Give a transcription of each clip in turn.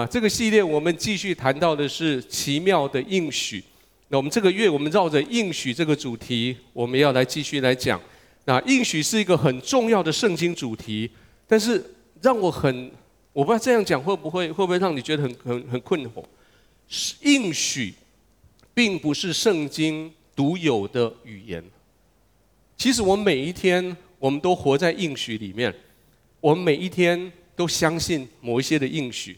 啊，这个系列我们继续谈到的是奇妙的应许。那我们这个月，我们绕着应许这个主题，我们要来继续来讲。那应许是一个很重要的圣经主题，但是让我很，我不知道这样讲会不会会不会让你觉得很很很困惑。应许并不是圣经独有的语言。其实我们每一天，我们都活在应许里面，我们每一天都相信某一些的应许。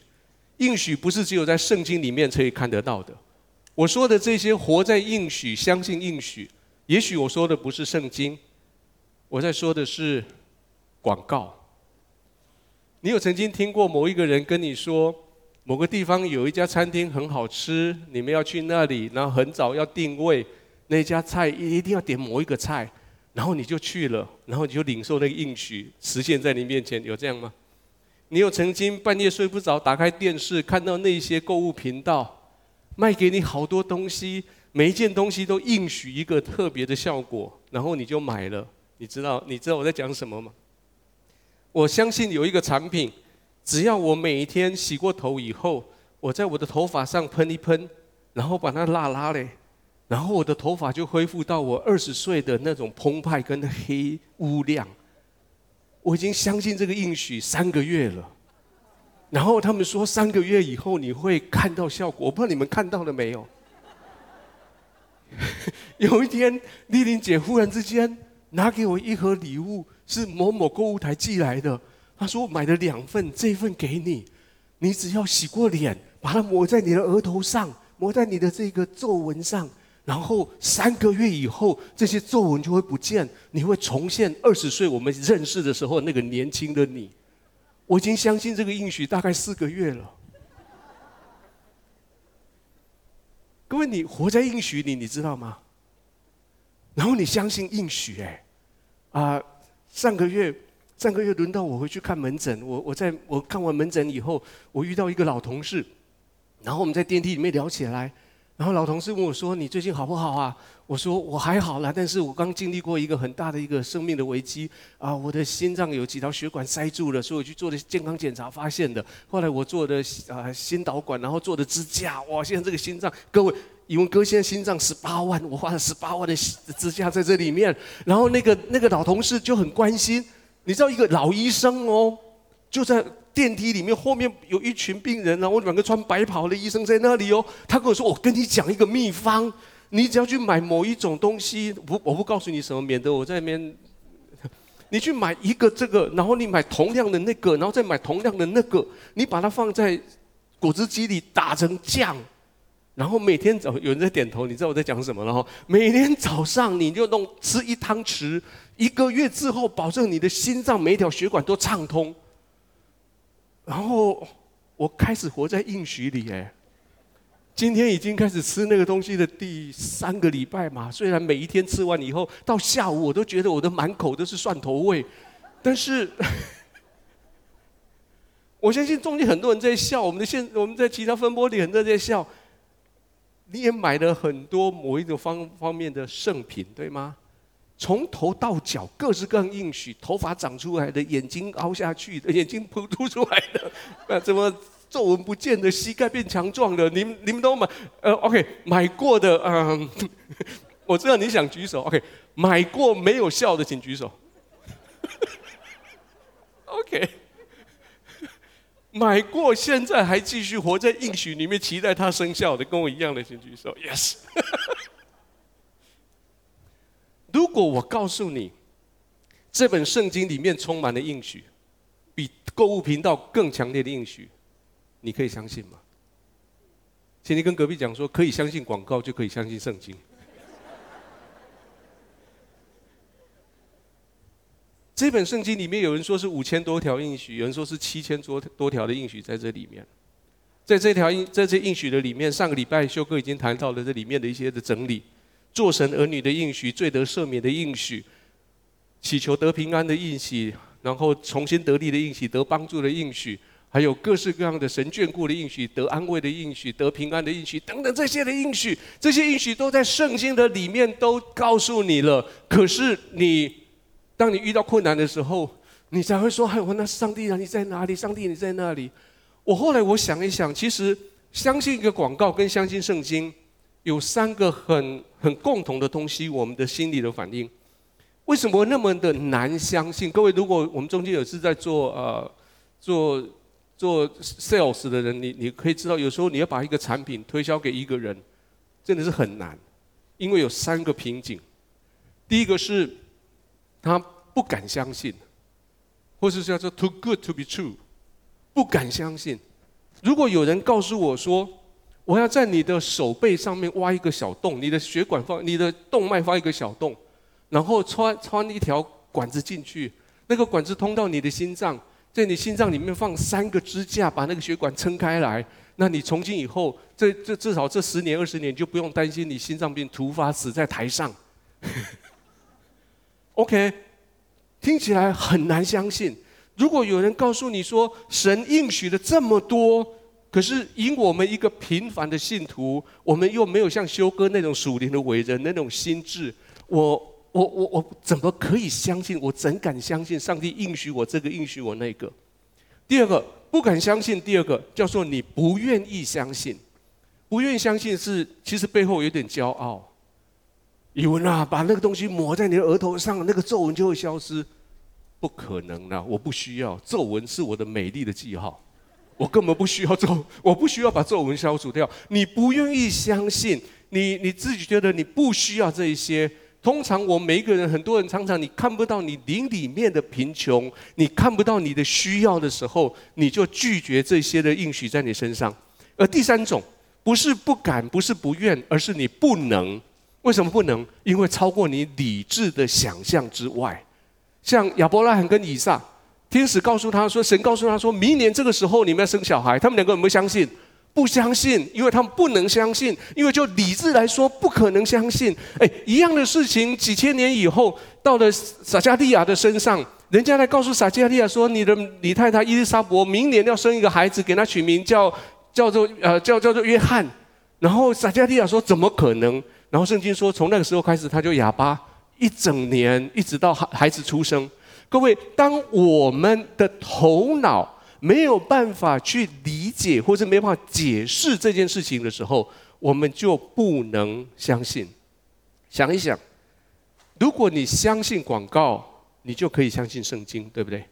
应许不是只有在圣经里面可以看得到的。我说的这些活在应许、相信应许，也许我说的不是圣经，我在说的是广告。你有曾经听过某一个人跟你说，某个地方有一家餐厅很好吃，你们要去那里，然后很早要定位，那家菜一定要点某一个菜，然后你就去了，然后你就领受那个应许实现在你面前，有这样吗？你有曾经半夜睡不着，打开电视看到那些购物频道，卖给你好多东西，每一件东西都应许一个特别的效果，然后你就买了。你知道你知道我在讲什么吗？我相信有一个产品，只要我每一天洗过头以后，我在我的头发上喷一喷，然后把它拉拉嘞，然后我的头发就恢复到我二十岁的那种澎湃跟黑乌亮。我已经相信这个应许三个月了，然后他们说三个月以后你会看到效果，我不知道你们看到了没有。有一天，丽玲姐忽然之间拿给我一盒礼物，是某某购物台寄来的。她说我买了两份，这一份给你，你只要洗过脸，把它抹在你的额头上，抹在你的这个皱纹上。然后三个月以后，这些皱纹就会不见，你会重现二十岁我们认识的时候那个年轻的你。我已经相信这个应许大概四个月了。各位，你活在应许里，你知道吗？然后你相信应许，哎，啊，上个月上个月轮到我回去看门诊，我我在我看完门诊以后，我遇到一个老同事，然后我们在电梯里面聊起来。然后老同事问我说：“你最近好不好啊？”我说：“我还好啦，但是我刚经历过一个很大的一个生命的危机啊，我的心脏有几条血管塞住了，所以我去做的健康检查发现的。后来我做的啊心导管，然后做的支架，哇！现在这个心脏，各位，以文哥现在心脏十八万，我花了十八万的支架在这里面。然后那个那个老同事就很关心，你知道一个老医生哦，就在。”电梯里面后面有一群病人，然后两个穿白袍的医生在那里哦。他跟我说：“我跟你讲一个秘方，你只要去买某一种东西，不，我不告诉你什么，免得我在那边。你去买一个这个，然后你买同样的那个，然后再买同样的那个，你把它放在果汁机里打成酱，然后每天早有人在点头，你知道我在讲什么了哈？每天早上你就弄吃一汤匙，一个月之后，保证你的心脏每一条血管都畅通。”然后我开始活在应许里哎，今天已经开始吃那个东西的第三个礼拜嘛。虽然每一天吃完以后，到下午我都觉得我的满口都是蒜头味，但是我相信中间很多人在笑。我们的现我们在其他分播里很多人在笑。你也买了很多某一种方方面的圣品，对吗？从头到脚各式各样应许，头发长出来的，眼睛凹下去的，眼睛凸凸出来的，呃，怎么皱纹不见的，膝盖变强壮的，你们你们都买，呃，OK，买过的，嗯，我知道你想举手，OK，买过没有效的请举手，OK，买过现在还继续活在应许里面，期待它生效的，跟我一样的请举手，Yes。如果我告诉你，这本圣经里面充满了应许，比购物频道更强烈的应许，你可以相信吗？请你跟隔壁讲说，可以相信广告，就可以相信圣经。这本圣经里面有人说是五千多条应许，有人说是七千多多条的应许在这里面。在这条应在这应许的里面，上个礼拜修哥已经谈到了这里面的一些的整理。做神儿女的应许，罪得赦免的应许，祈求得平安的应许，然后重新得力的应许，得帮助的应许，还有各式各样的神眷顾的应许，得安慰的应许，得平安的应许，等等这些的应许，这些应许都在圣经的里面都告诉你了。可是你，当你遇到困难的时候，你才会说：“哎，我那上帝啊，你在哪里？上帝你在哪里？”我后来我想一想，其实相信一个广告跟相信圣经有三个很很共同的东西，我们的心理的反应。为什么那么的难相信？各位，如果我们中间有是在做呃做做 sales 的人，你你可以知道，有时候你要把一个产品推销给一个人，真的是很难，因为有三个瓶颈。第一个是他不敢相信，或是叫做 too good to be true。不敢相信，如果有人告诉我说，我要在你的手背上面挖一个小洞，你的血管放，你的动脉放一个小洞，然后穿穿一条管子进去，那个管子通到你的心脏，在你心脏里面放三个支架，把那个血管撑开来，那你从今以后，这这至少这十年二十年就不用担心你心脏病突发死在台上。OK，听起来很难相信。如果有人告诉你说神应许了这么多，可是以我们一个平凡的信徒，我们又没有像修哥那种属灵的伟人那种心智，我我我我怎么可以相信？我怎敢相信上帝应许我这个应许我那个？第二个不敢相信，第二个叫做你不愿意相信，不愿意相信是其实背后有点骄傲，以为啊把那个东西抹在你的额头上，那个皱纹就会消失。不可能的，我不需要皱纹是我的美丽的记号，我根本不需要皱，我不需要把皱纹消除掉。你不愿意相信，你你自己觉得你不需要这一些。通常我每一个人，很多人常常你看不到你灵里面的贫穷，你看不到你的需要的时候，你就拒绝这些的应许在你身上。而第三种不是不敢，不是不愿，而是你不能。为什么不能？因为超过你理智的想象之外。像亚伯拉罕跟以撒，天使告诉他说：“神告诉他说，明年这个时候你们要生小孩。”他们两个有没有相信？不相信，因为他们不能相信，因为就理智来说不可能相信。哎，一样的事情，几千年以后到了撒迦利亚的身上，人家来告诉撒迦利亚说：“你的你太太伊丽莎白明年要生一个孩子，给他取名叫叫做呃叫叫做约翰。”然后撒迦利亚说：“怎么可能？”然后圣经说：“从那个时候开始，他就哑巴。”一整年，一直到孩孩子出生，各位，当我们的头脑没有办法去理解，或者没办法解释这件事情的时候，我们就不能相信。想一想，如果你相信广告，你就可以相信圣经，对不对？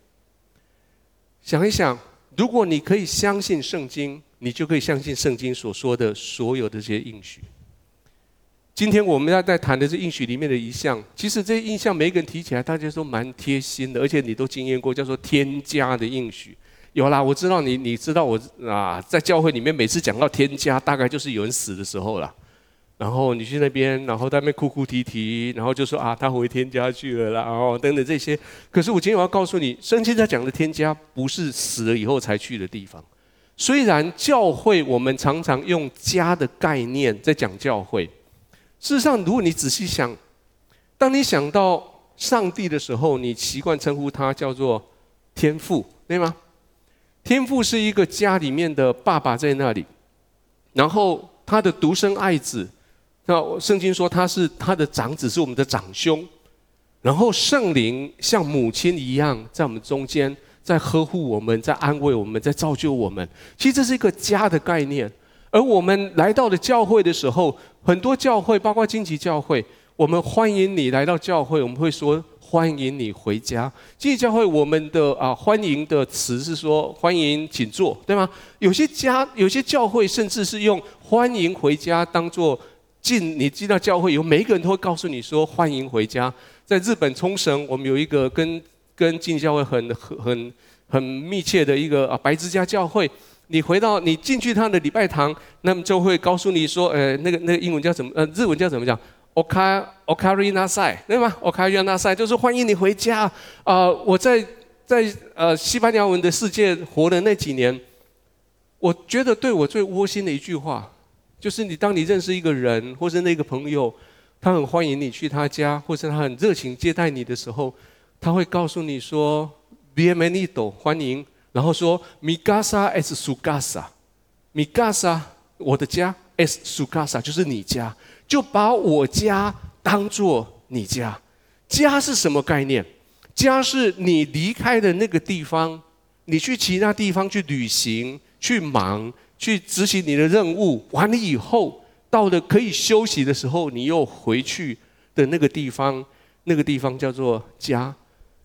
想一想，如果你可以相信圣经，你就可以相信圣经所说的所有的这些应许。今天我们要在谈的是应许里面的一项，其实这印象每一个人提起来，大家都蛮贴心的，而且你都经验过，叫做天家的应许。有啦，我知道你，你知道我啊，在教会里面每次讲到天家，大概就是有人死的时候了。然后你去那边，然后在那边哭哭啼啼，然后就说啊，他回天家去了啦，然后等等这些。可是我今天我要告诉你，圣经在讲的天家不是死了以后才去的地方。虽然教会我们常常用家的概念在讲教会。事实上，如果你仔细想，当你想到上帝的时候，你习惯称呼他叫做天父，对吗？天父是一个家里面的爸爸在那里，然后他的独生爱子，那圣经说他是他的长子，是我们的长兄，然后圣灵像母亲一样在我们中间，在呵护我们，在安慰我们，在造就我们。其实这是一个家的概念。而我们来到了教会的时候，很多教会，包括荆棘教会，我们欢迎你来到教会，我们会说欢迎你回家。荆棘教会，我们的啊欢迎的词是说欢迎请坐，对吗？有些家，有些教会甚至是用欢迎回家当做进，你进到教会以后，每一个人都会告诉你说欢迎回家。在日本冲绳，我们有一个跟跟荆棘教会很很很很密切的一个啊白之家教会。你回到你进去他的礼拜堂，那么就会告诉你说，呃，那个那个英文叫什么？呃，日文叫怎么讲？Oka Okari Nasai，对吗？Okari Nasai 就是欢迎你回家。啊、呃，我在在呃西班牙文的世界活的那几年，我觉得对我最窝心的一句话，就是你当你认识一个人或是那个朋友，他很欢迎你去他家，或是他很热情接待你的时候，他会告诉你说，Bienvenido，欢迎。然后说，Mi casa es su casa，Mi casa，我的家，es su casa，就是你家，就把我家当做你家。家是什么概念？家是你离开的那个地方，你去其他地方去旅行，去忙，去执行你的任务，完了以后，到了可以休息的时候，你又回去的那个地方，那个地方叫做家。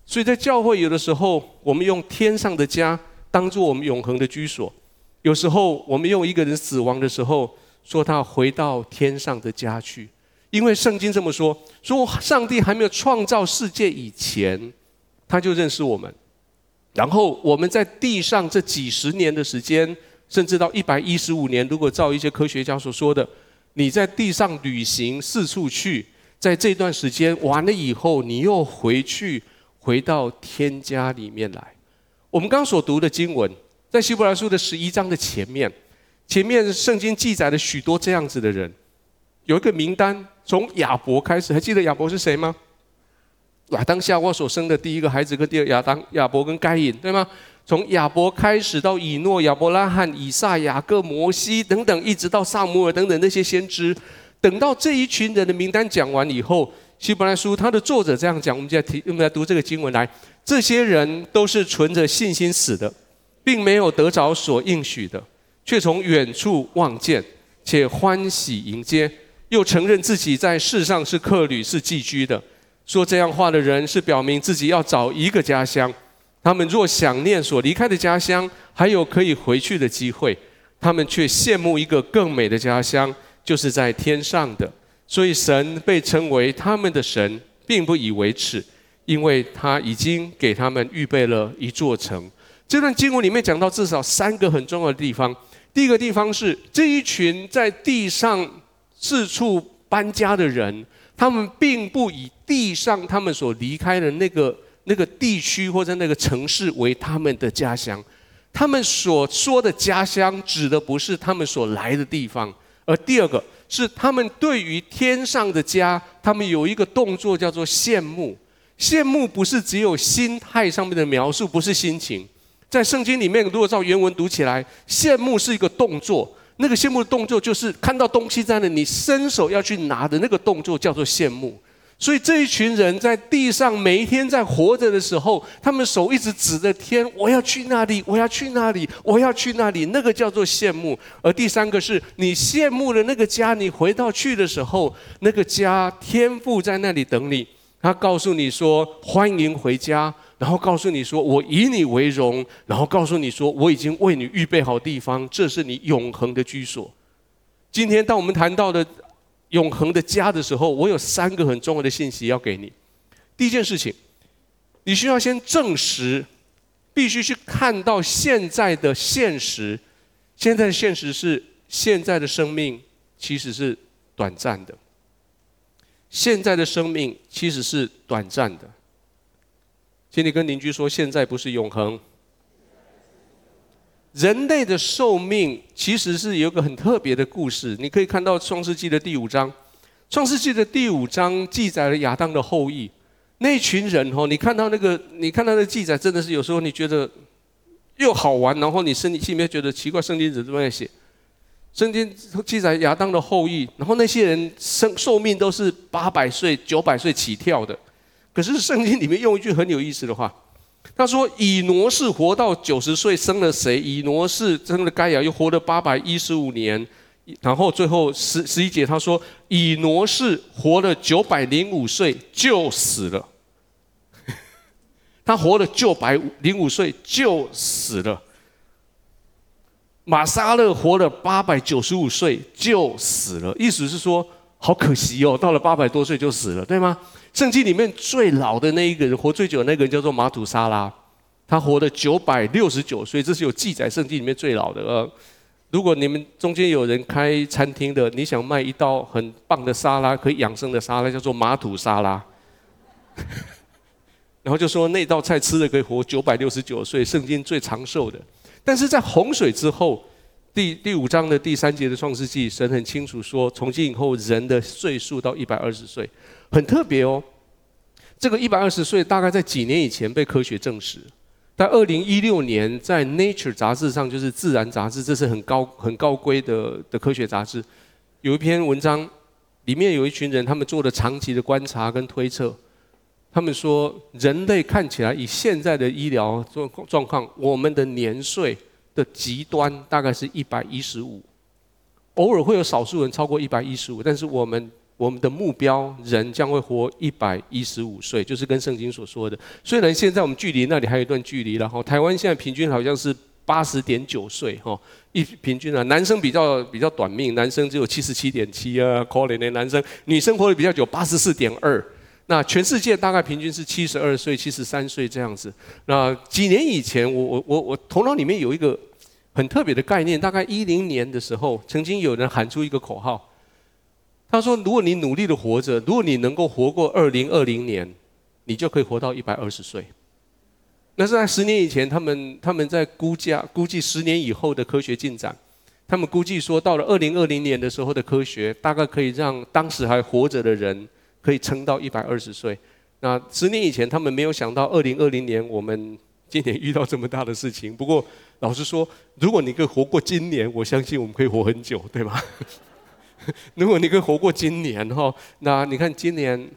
所以在教会有的时候，我们用天上的家当做我们永恒的居所；有时候我们用一个人死亡的时候，说他回到天上的家去。因为圣经这么说：说上帝还没有创造世界以前，他就认识我们。然后我们在地上这几十年的时间，甚至到一百一十五年，如果照一些科学家所说的，你在地上旅行四处去，在这段时间完了以后，你又回去。回到天家里面来。我们刚所读的经文，在希伯来书的十一章的前面，前面圣经记载了许多这样子的人，有一个名单，从亚伯开始，还记得亚伯是谁吗？亚当夏娃所生的第一个孩子，跟第二亚当亚伯跟该隐，对吗？从亚伯开始到以诺、亚伯拉罕、以撒、雅各、摩西等等，一直到撒母耳等等那些先知，等到这一群人的名单讲完以后。希伯来书，他的作者这样讲，我们就要提，我们来读这个经文来。这些人都是存着信心死的，并没有得着所应许的，却从远处望见，且欢喜迎接，又承认自己在世上是客旅，是寄居的。说这样话的人，是表明自己要找一个家乡。他们若想念所离开的家乡，还有可以回去的机会，他们却羡慕一个更美的家乡，就是在天上的。所以神被称为他们的神，并不以为耻，因为他已经给他们预备了一座城。这段经文里面讲到至少三个很重要的地方。第一个地方是这一群在地上四处搬家的人，他们并不以地上他们所离开的那个那个地区或者那个城市为他们的家乡。他们所说的家乡，指的不是他们所来的地方。而第二个。是他们对于天上的家，他们有一个动作叫做羡慕。羡慕不是只有心态上面的描述，不是心情。在圣经里面，如果照原文读起来，羡慕是一个动作。那个羡慕的动作，就是看到东西在那里，你伸手要去拿的那个动作，叫做羡慕。所以这一群人在地上每一天在活着的时候，他们手一直指着天，我要去那里，我要去那里，我要去那里，那个叫做羡慕。而第三个是你羡慕的那个家，你回到去的时候，那个家天父在那里等你，他告诉你说欢迎回家，然后告诉你说我以你为荣，然后告诉你说我已经为你预备好地方，这是你永恒的居所。今天当我们谈到的。永恒的家的时候，我有三个很重要的信息要给你。第一件事情，你需要先证实，必须去看到现在的现实。现在的现实是，现在的生命其实是短暂的。现在的生命其实是短暂的。请你跟邻居说，现在不是永恒。人类的寿命其实是有个很特别的故事，你可以看到《创世纪》的第五章，《创世纪》的第五章记载了亚当的后裔那群人哦，你看到那个，你看到那记载，真的是有时候你觉得又好玩，然后你身体心里面觉得奇怪，圣经怎么这么写？圣经记载亚当的后裔，然后那些人生寿命都是八百岁、九百岁起跳的，可是圣经里面用一句很有意思的话。他说：“以挪士活到九十岁，生了谁？以挪士生了该亚，又活了八百一十五年。然后最后十十一节，他说：以挪士活了九百零五岁就死了。他活了九百零五岁就死了。玛撒勒活了八百九十五岁就死了。意思是说，好可惜哦，到了八百多岁就死了，对吗？”圣经里面最老的那一个人，活最久的那个人叫做马土沙拉，他活了九百六十九岁，这是有记载圣经里面最老的。呃，如果你们中间有人开餐厅的，你想卖一道很棒的沙拉，可以养生的沙拉，叫做马土沙拉，然后就说那道菜吃了可以活九百六十九岁，圣经最长寿的。但是在洪水之后，第第五章的第三节的创世纪，神很清楚说，从今以后人的岁数到一百二十岁。很特别哦，这个一百二十岁大概在几年以前被科学证实，在二零一六年在《Nature》杂志上，就是《自然》杂志，这是很高很高规的的科学杂志，有一篇文章，里面有一群人，他们做了长期的观察跟推测，他们说人类看起来以现在的医疗状状况，我们的年岁的极端大概是一百一十五，偶尔会有少数人超过一百一十五，但是我们我们的目标人将会活一百一十五岁，就是跟圣经所说的。虽然现在我们距离那里还有一段距离，然后台湾现在平均好像是八十点九岁哈，一平均啊，男生比较比较短命，男生只有七十七点七啊，可怜的男生，女生活得比较久，八十四点二。那全世界大概平均是七十二岁、七十三岁这样子。那几年以前，我我我我头脑里面有一个很特别的概念，大概一零年的时候，曾经有人喊出一个口号，他说：“如果你努力的活着，如果你能够活过二零二零年，你就可以活到一百二十岁。”那是在十年以前，他们他们在估价估计十年以后的科学进展，他们估计说到了二零二零年的时候的科学，大概可以让当时还活着的人。可以撑到一百二十岁。那十年以前，他们没有想到二零二零年我们今年遇到这么大的事情。不过，老实说，如果你可以活过今年，我相信我们可以活很久，对吗？如果你可以活过今年哈，那你看今年，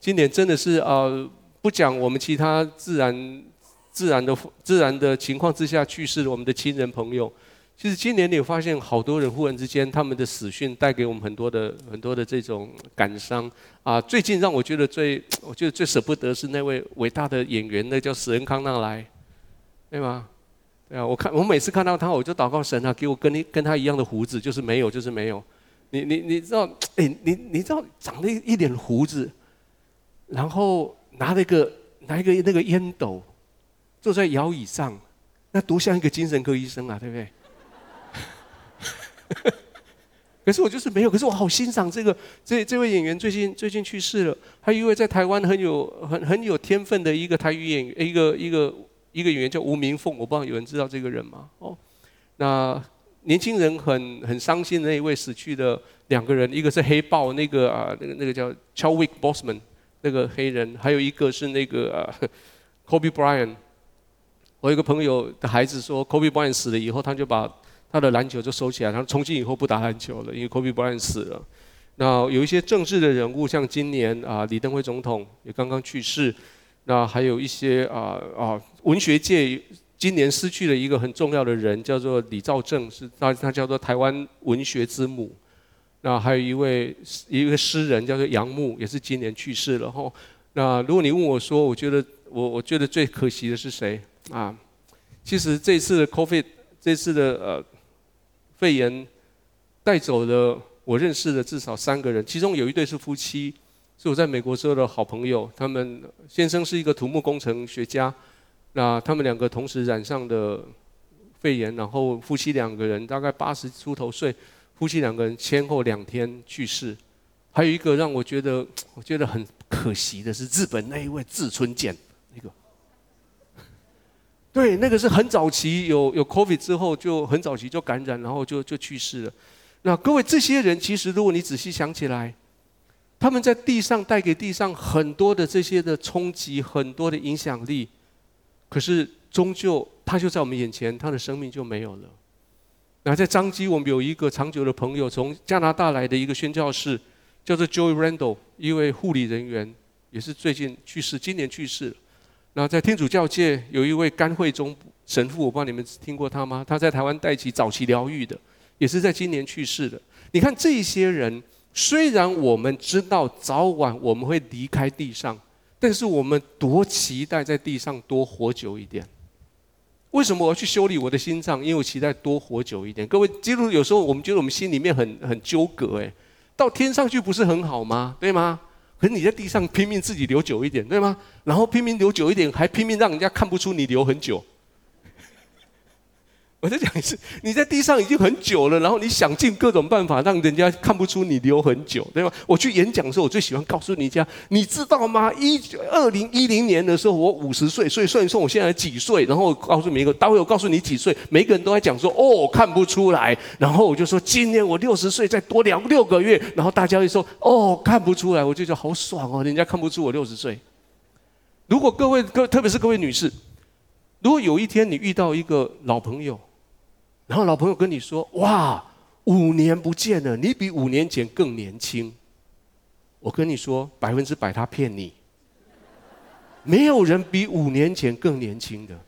今年真的是呃，不讲我们其他自然、自然的、自然的情况之下去世了我们的亲人朋友。其实今年你有发现，好多人忽然之间，他们的死讯带给我们很多的、很多的这种感伤啊。最近让我觉得最，我觉得最舍不得是那位伟大的演员，那叫史恩康纳莱，对吗？对啊，我看我每次看到他，我就祷告神啊，给我跟你跟他一样的胡子，就是没有，就是没有。你你你知道，哎，你你知道长了一点胡子，然后拿了一个拿一个那个烟斗，坐在摇椅上，那多像一个精神科医生啊，对不对？可是我就是没有，可是我好欣赏这个这这位演员，最近最近去世了。还有一位在台湾很有很很有天分的一个台语演员，一个一个一个演员叫吴明凤，我不知道有人知道这个人吗？哦，那年轻人很很伤心的那一位死去的两个人，一个是黑豹那个啊那个那个叫 Chadwick Bossman 那个黑人，还有一个是那个啊 Kobe Bryant。我有个朋友的孩子说，Kobe Bryant 死了以后，他就把他的篮球就收起来，他从今以后不打篮球了，因为 Kobe Bryant 死了。那有一些政治的人物，像今年啊李登辉总统也刚刚去世。那还有一些啊啊文学界今年失去了一个很重要的人，叫做李兆正，是他他叫做台湾文学之母。那还有一位一个诗人叫做杨牧，也是今年去世了吼。那如果你问我说，我觉得我我觉得最可惜的是谁啊？其实这次的 COVID 这次的呃。肺炎带走了我认识的至少三个人，其中有一对是夫妻，是我在美国时候的好朋友。他们先生是一个土木工程学家，那他们两个同时染上的肺炎，然后夫妻两个人大概八十出头岁，夫妻两个人先后两天去世。还有一个让我觉得 我觉得很可惜的是日本那一位志村健。对，那个是很早期有有 COVID 之后就很早期就感染，然后就就去世了。那各位这些人，其实如果你仔细想起来，他们在地上带给地上很多的这些的冲击，很多的影响力。可是终究他就在我们眼前，他的生命就没有了。那在张基，我们有一个长久的朋友，从加拿大来的一个宣教士，叫做 Joy Randall，一位护理人员，也是最近去世，今年去世。那在天主教界有一位甘惠宗神父，我不知道你们听过他吗？他在台湾带起早期疗愈的，也是在今年去世的。你看这些人，虽然我们知道早晚我们会离开地上，但是我们多期待在地上多活久一点。为什么我要去修理我的心脏？因为我期待多活久一点。各位基督有时候我们觉得我们心里面很很纠葛，诶，到天上去不是很好吗？对吗？可是你在地上拼命自己留久一点，对吗？然后拼命留久一点，还拼命让人家看不出你留很久。我再讲一次，你在地上已经很久了，然后你想尽各种办法让人家看不出你留很久，对吗？我去演讲的时候，我最喜欢告诉你家，你知道吗？一二零一零年的时候，我五十岁，所以算一算我现在几岁，然后告诉每一个，待会我告诉你几岁，每个人都在讲说，哦，看不出来。然后我就说，今年我六十岁，再多两六个月，然后大家会说，哦，看不出来，我就觉得好爽哦，人家看不出我六十岁。如果各位各特别是各位女士，如果有一天你遇到一个老朋友，然后老朋友跟你说：“哇，五年不见了，你比五年前更年轻。”我跟你说，百分之百他骗你。没有人比五年前更年轻的。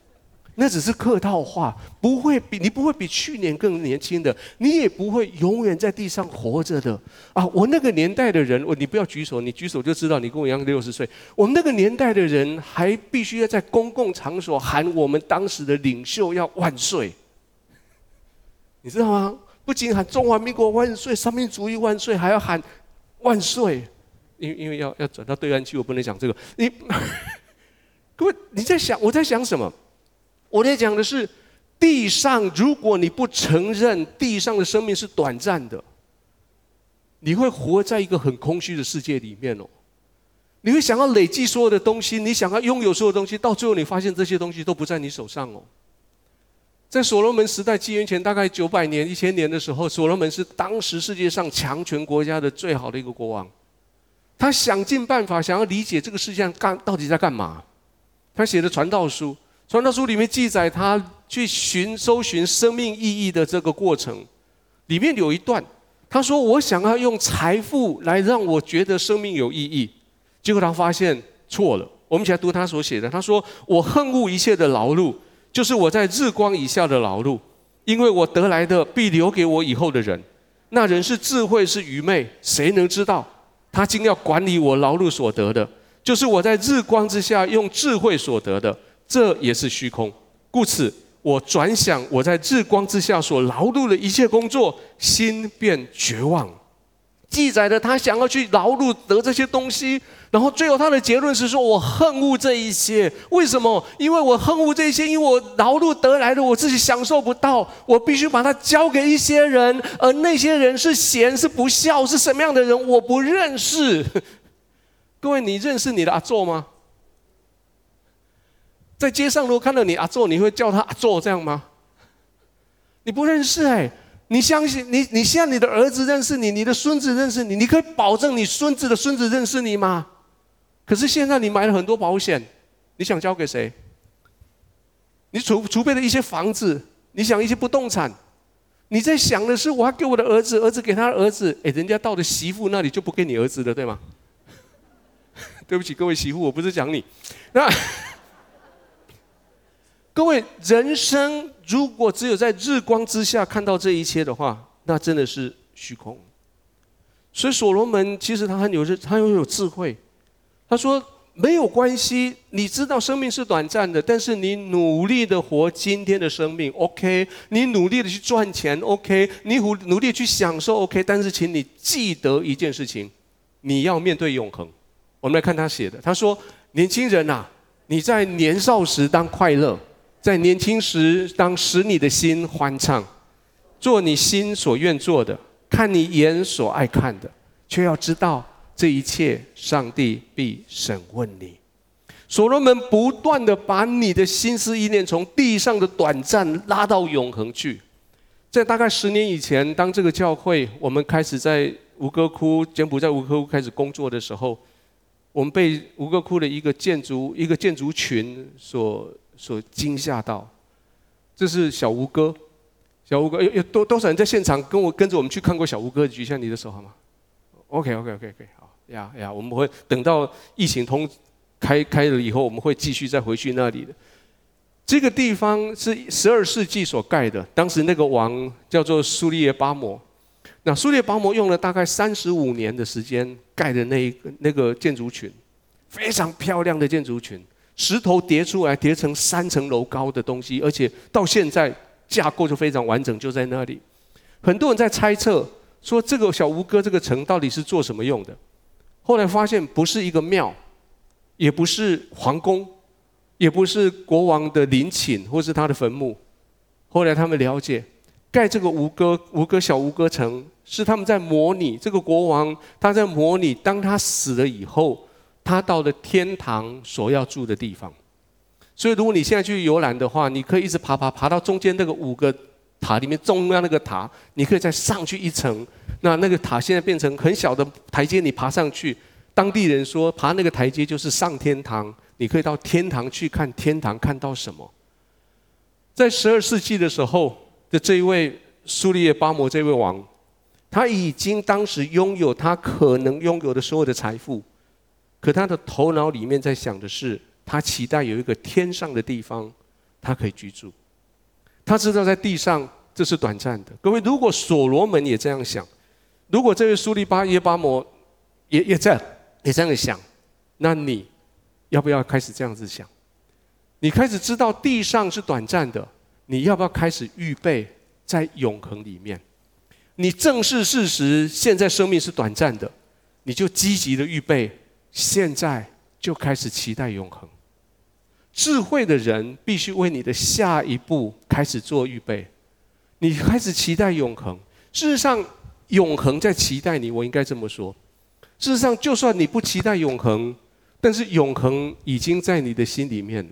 那只是客套话，不会比你不会比去年更年轻的，你也不会永远在地上活着的啊！我那个年代的人，我你不要举手，你举手就知道你跟我一样六十岁。我们那个年代的人还必须要在公共场所喊我们当时的领袖要万岁，你知道吗？不仅喊中华民国万岁、三民主义万岁，还要喊万岁，因因为要要转到对岸去，我不能讲这个。你 各位你在想我在想什么？我在讲的是，地上如果你不承认地上的生命是短暂的，你会活在一个很空虚的世界里面哦。你会想要累积所有的东西，你想要拥有所有东西，到最后你发现这些东西都不在你手上哦。在所罗门时代，纪元前大概九百年、一千年的时候，所罗门是当时世界上强权国家的最好的一个国王。他想尽办法想要理解这个世界上干到底在干嘛。他写的传道书。传道书里面记载他去寻搜寻生命意义的这个过程，里面有一段，他说：“我想要用财富来让我觉得生命有意义。”结果他发现错了。我们一起来读他所写的。他说：“我恨恶一切的劳碌，就是我在日光以下的劳碌，因为我得来的必留给我以后的人。那人是智慧是愚昧，谁能知道？他竟要管理我劳碌所得的，就是我在日光之下用智慧所得的。”这也是虚空，故此我转想我在日光之下所劳碌的一切工作，心便绝望。记载的他想要去劳碌得这些东西，然后最后他的结论是说：“我恨恶这一些。为什么？因为我恨恶这一些，因为我劳碌得来的我自己享受不到，我必须把它交给一些人，而那些人是闲是不孝是什么样的人，我不认识。各位，你认识你的阿座吗？”在街上，如果看到你阿座，你会叫他阿座这样吗？你不认识哎，你相信你？你现在你的儿子认识你，你的孙子认识你，你可以保证你孙子的孙子认识你吗？可是现在你买了很多保险，你想交给谁？你储储备的一些房子，你想一些不动产，你在想的是我要给我的儿子，儿子给他儿子，哎，人家到了媳妇那里就不给你儿子了，对吗？对不起，各位媳妇，我不是讲你，那。各位，人生如果只有在日光之下看到这一切的话，那真的是虚空。所以所罗门其实他很有他拥有智慧。他说：“没有关系，你知道生命是短暂的，但是你努力的活今天的生命，OK？你努力的去赚钱，OK？你努努力去享受，OK？但是请你记得一件事情，你要面对永恒。我们来看他写的，他说：年轻人呐，你在年少时当快乐。”在年轻时，当使你的心欢畅，做你心所愿做的，看你眼所爱看的，却要知道这一切，上帝必审问你。所罗门不断地把你的心思意念从地上的短暂拉到永恒去。在大概十年以前，当这个教会我们开始在吴哥窟柬埔寨吴哥窟开始工作的时候，我们被吴哥窟的一个建筑一个建筑群所。所惊吓到，这是小吴哥，小吴哥有有多多少人在现场跟我跟着我们去看过小吴哥？举一下你的手好吗？OK OK OK OK 好呀呀，我们会等到疫情通开开了以后，我们会继续再回去那里的。这个地方是十二世纪所盖的，当时那个王叫做苏利叶巴摩，那苏利叶巴摩用了大概三十五年的时间盖的那一个那个建筑群，非常漂亮的建筑群。石头叠出来，叠成三层楼高的东西，而且到现在架构就非常完整，就在那里。很多人在猜测说，这个小吴哥这个城到底是做什么用的？后来发现不是一个庙，也不是皇宫，也不是国王的陵寝或是他的坟墓。后来他们了解，盖这个吴哥吴哥小吴哥城是他们在模拟这个国王，他在模拟当他死了以后。他到了天堂所要住的地方，所以如果你现在去游览的话，你可以一直爬爬爬到中间那个五个塔里面中央那个塔，你可以再上去一层。那那个塔现在变成很小的台阶，你爬上去，当地人说爬那个台阶就是上天堂，你可以到天堂去看天堂看到什么。在十二世纪的时候的这一位苏利叶巴摩这位王，他已经当时拥有他可能拥有的所有的财富。可他的头脑里面在想的是，他期待有一个天上的地方，他可以居住。他知道在地上这是短暂的。各位，如果所罗门也这样想，如果这位苏利巴耶巴摩也也在也这样想，那你要不要开始这样子想？你开始知道地上是短暂的，你要不要开始预备在永恒里面？你正视事实，现在生命是短暂的，你就积极的预备，现在就开始期待永恒。智慧的人必须为你的下一步开始做预备。你开始期待永恒，事实上，永恒在期待你。我应该这么说。事实上，就算你不期待永恒，但是永恒已经在你的心里面了。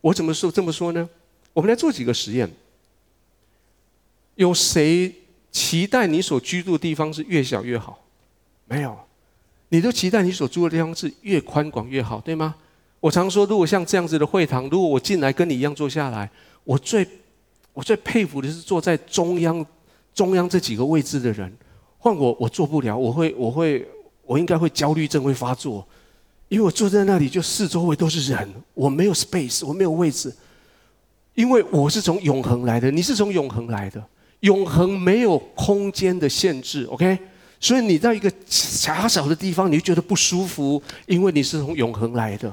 我怎么说这么说呢？我们来做几个实验。有谁期待你所居住的地方是越小越好？没有，你都期待你所住的地方是越宽广越好，对吗？我常说，如果像这样子的会堂，如果我进来跟你一样坐下来，我最我最佩服的是坐在中央中央这几个位置的人。换我，我做不了，我会我会我应该会焦虑症会发作。因为我坐在那里，就四周围都是人，我没有 space，我没有位置。因为我是从永恒来的，你是从永恒来的，永恒没有空间的限制，OK？所以你到一个狭小的地方，你就觉得不舒服，因为你是从永恒来的，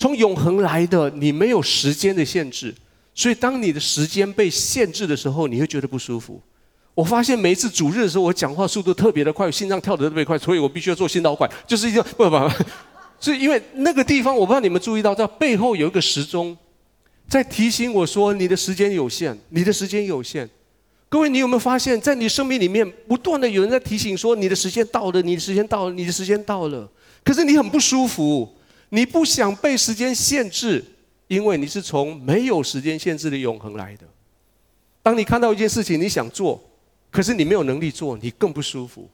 从永恒来的，你没有时间的限制，所以当你的时间被限制的时候，你会觉得不舒服。我发现每一次主日的时候，我讲话速度特别的快，心脏跳得特别快，所以我必须要做心导管，就是一个不不不。是因为那个地方，我不知道你们注意到，在背后有一个时钟，在提醒我说：你的时间有限，你的时间有限。各位，你有没有发现，在你生命里面，不断的有人在提醒说：你的时间到了，你的时间到了，你的时间到了。可是你很不舒服，你不想被时间限制，因为你是从没有时间限制的永恒来的。当你看到一件事情，你想做，可是你没有能力做，你更不舒服，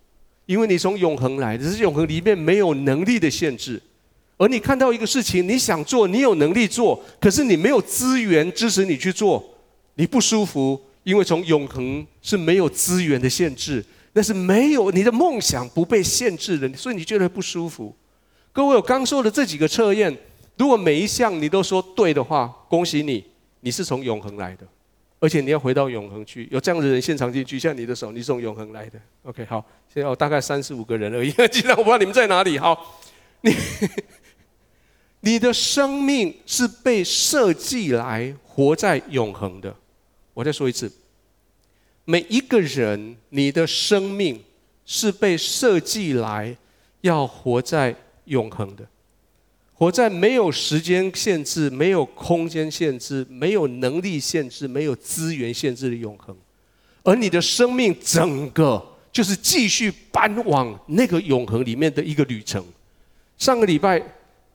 因为你从永恒来的，这是永恒里面没有能力的限制。而你看到一个事情，你想做，你有能力做，可是你没有资源支持你去做，你不舒服，因为从永恒是没有资源的限制，那是没有你的梦想不被限制的，所以你觉得不舒服。各位，我刚说的这几个测验，如果每一项你都说对的话，恭喜你，你是从永恒来的，而且你要回到永恒去。有这样的人现场进去，像你的手，你是从永恒来的。OK，好，现在我大概三十五个人而已，既然我不知道你们在哪里，好，你。你的生命是被设计来活在永恒的。我再说一次，每一个人，你的生命是被设计来要活在永恒的，活在没有时间限制、没有空间限制、没有能力限制、没有资源限制的永恒。而你的生命整个就是继续搬往那个永恒里面的一个旅程。上个礼拜。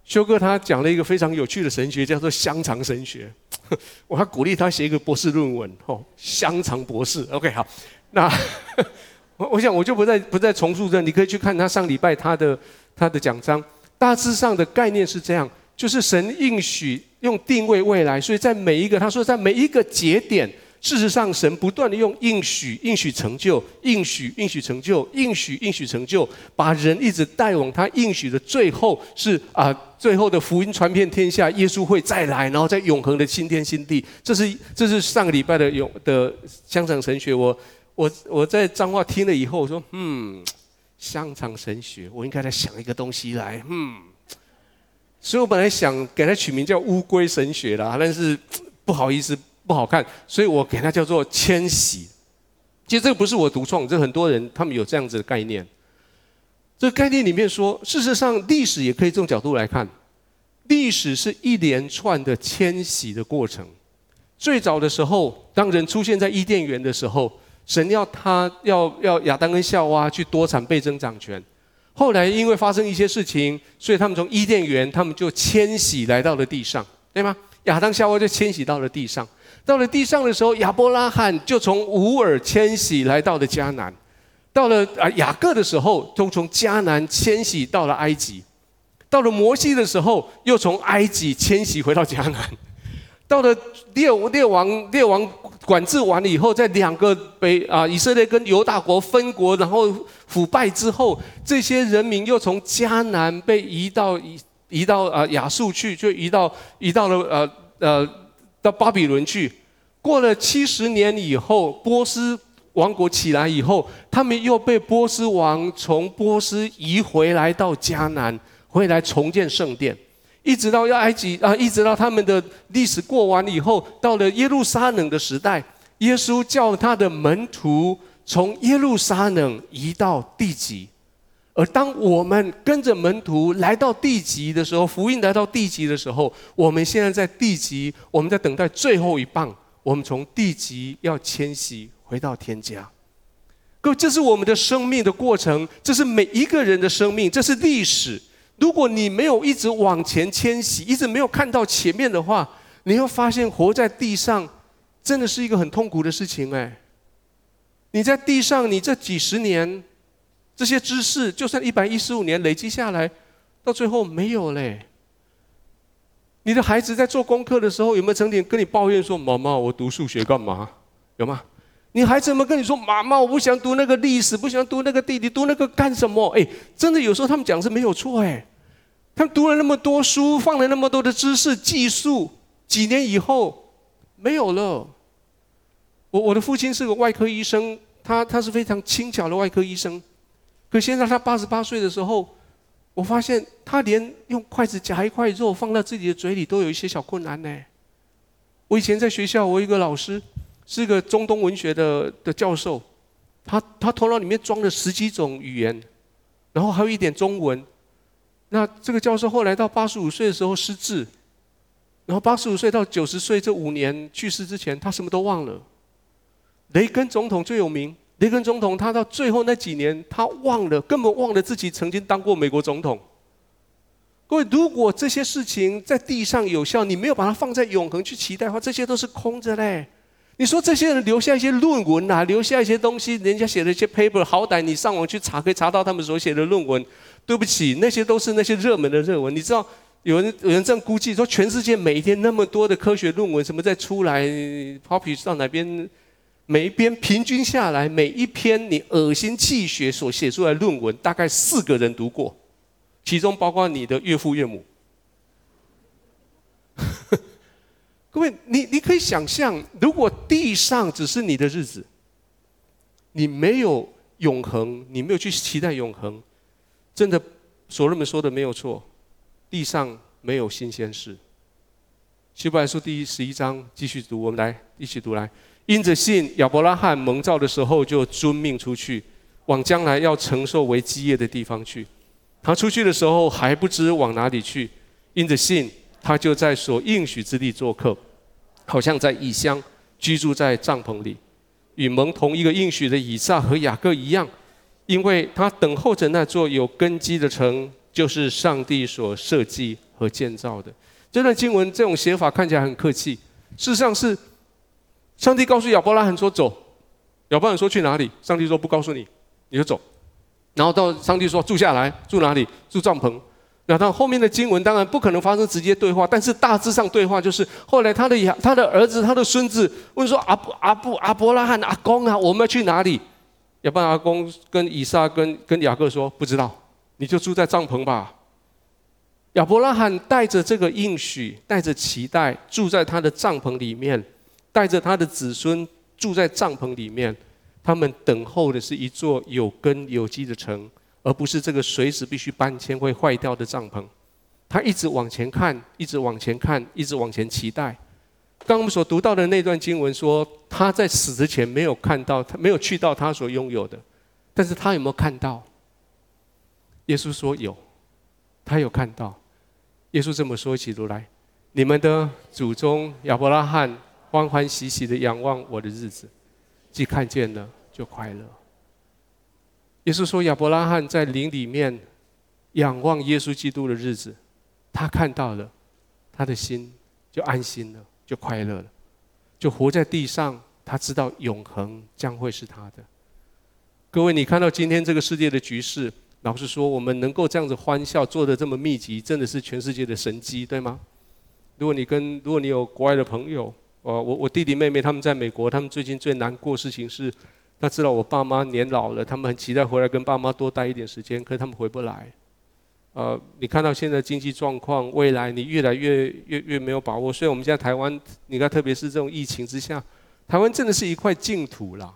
修哥他讲了一个非常有趣的神学，叫做香肠神学。我还鼓励他写一个博士论文，哦，香肠博士。OK，好，那 我我想我就不再不再重述这，你可以去看他上礼拜他的他的讲章。大致上的概念是这样，就是神应许用定位未来，所以在每一个他说在每一个节点。事实上，神不断地用应许、应许成就、应许、应许成就、应许、应许成就，把人一直带往他应许的最后是啊，最后的福音传遍天下，耶稣会再来，然后在永恒的新天新地。这是这是上个礼拜的永的香肠神学。我我我在彰化听了以后，我说嗯，香肠神学，我应该来想一个东西来，嗯。所以我本来想给他取名叫乌龟神学啦，但是不好意思。不好看，所以我给它叫做迁徙。其实这个不是我独创，这很多人他们有这样子的概念。这个概念里面说，事实上历史也可以这种角度来看，历史是一连串的迁徙的过程。最早的时候，当人出现在伊甸园的时候，神要他要要亚当跟夏娃去多产倍增长权。后来因为发生一些事情，所以他们从伊甸园他们就迁徙来到了地上，对吗？亚当夏娃就迁徙到了地上。到了地上的时候，亚伯拉罕就从乌尔迁徙来到了迦南；到了啊雅各的时候，就从迦南迁徙到了埃及；到了摩西的时候，又从埃及迁徙回到迦南；到了列列王列王管制完了以后，在两个北啊以色列跟犹大国分国，然后腐败之后，这些人民又从迦南被移到以移到啊亚述去，就移到移到了呃呃。到巴比伦去。过了七十年以后，波斯王国起来以后，他们又被波斯王从波斯移回来到迦南，回来重建圣殿，一直到要埃及啊，一直到他们的历史过完以后，到了耶路撒冷的时代，耶稣叫他的门徒从耶路撒冷移到地极。而当我们跟着门徒来到地极的时候，福音来到地极的时候，我们现在在地极，我们在等待最后一棒，我们从地极要迁徙回到天家。各位，这是我们的生命的过程，这是每一个人的生命，这是历史。如果你没有一直往前迁徙，一直没有看到前面的话，你会发现活在地上真的是一个很痛苦的事情。哎，你在地上，你这几十年。这些知识，就算一百一十五年累积下来，到最后没有嘞。你的孩子在做功课的时候，有没有曾经跟你抱怨说：“妈妈，我读数学干嘛？”有吗？你孩子有没有跟你说：“妈妈，我不想读那个历史，不想读那个地理，读那个干什么？”哎，真的有时候他们讲是没有错哎。他读了那么多书，放了那么多的知识、技术，几年以后没有了。我我的父亲是个外科医生，他他是非常轻巧的外科医生。可现在他八十八岁的时候，我发现他连用筷子夹一块肉放到自己的嘴里都有一些小困难呢。我以前在学校，我一个老师是一个中东文学的的教授，他他头脑里面装了十几种语言，然后还有一点中文。那这个教授后来到八十五岁的时候失智，然后八十五岁到九十岁这五年去世之前，他什么都忘了。雷根总统最有名。雷根总统，他到最后那几年，他忘了，根本忘了自己曾经当过美国总统。各位，如果这些事情在地上有效，你没有把它放在永恒去期待的话，这些都是空着嘞。你说这些人留下一些论文啊，留下一些东西，人家写的一些 paper，好歹你上网去查，可以查到他们所写的论文。对不起，那些都是那些热门的热文。你知道，有人有人这样估计说，全世界每一天那么多的科学论文，什么在出来，publish 到哪边？每一篇平均下来，每一篇你恶心气血所写出来的论文，大概四个人读过，其中包括你的岳父岳母。各位，你你可以想象，如果地上只是你的日子，你没有永恒，你没有去期待永恒，真的，所罗门说的没有错，地上没有新鲜事。希伯来书第十一章继续读，我们来一起读来。因着信，亚伯拉罕蒙召的时候就遵命出去，往将来要承受为基业的地方去。他出去的时候还不知往哪里去，因着信，他就在所应许之地做客，好像在异乡居住在帐篷里，与蒙同一个应许的以撒和雅各一样，因为他等候着那座有根基的城，就是上帝所设计和建造的。这段经文这种写法看起来很客气，事实上是。上帝告诉亚伯拉罕说：“走。”亚伯拉罕说：“去哪里？”上帝说：“不告诉你，你就走。”然后到上帝说：“住下来，住哪里？住帐篷。”那到后面的经文当然不可能发生直接对话，但是大致上对话就是：后来他的亚他的儿子他的孙子问说：“阿布阿布阿伯拉罕阿公啊，我们要去哪里？”亚伯拉罕阿公跟以撒跟跟雅各说：“不知道，你就住在帐篷吧。”亚伯拉罕带着这个应许，带着期待，住在他的帐篷里面。带着他的子孙住在帐篷里面，他们等候的是一座有根有基的城，而不是这个随时必须搬迁会坏掉的帐篷。他一直往前看，一直往前看，一直往前期待。刚我们所读到的那段经文说，他在死之前没有看到，他没有去到他所拥有的，但是他有没有看到？耶稣说有，他有看到。耶稣这么说，起如来：你们的祖宗亚伯拉罕。欢欢喜喜的仰望我的日子，既看见了就快乐。耶稣说，亚伯拉罕在灵里面仰望耶稣基督的日子，他看到了，他的心就安心了，就快乐了，就活在地上。他知道永恒将会是他的。各位，你看到今天这个世界的局势，老实说，我们能够这样子欢笑，做得这么密集，真的是全世界的神迹，对吗？如果你跟如果你有国外的朋友，我我我弟弟妹妹他们在美国，他们最近最难过的事情是，他知道我爸妈年老了，他们很期待回来跟爸妈多待一点时间，可是他们回不来。呃，你看到现在经济状况，未来你越来越越越没有把握。所以我们现在台湾，你看，特别是这种疫情之下，台湾真的是一块净土啦。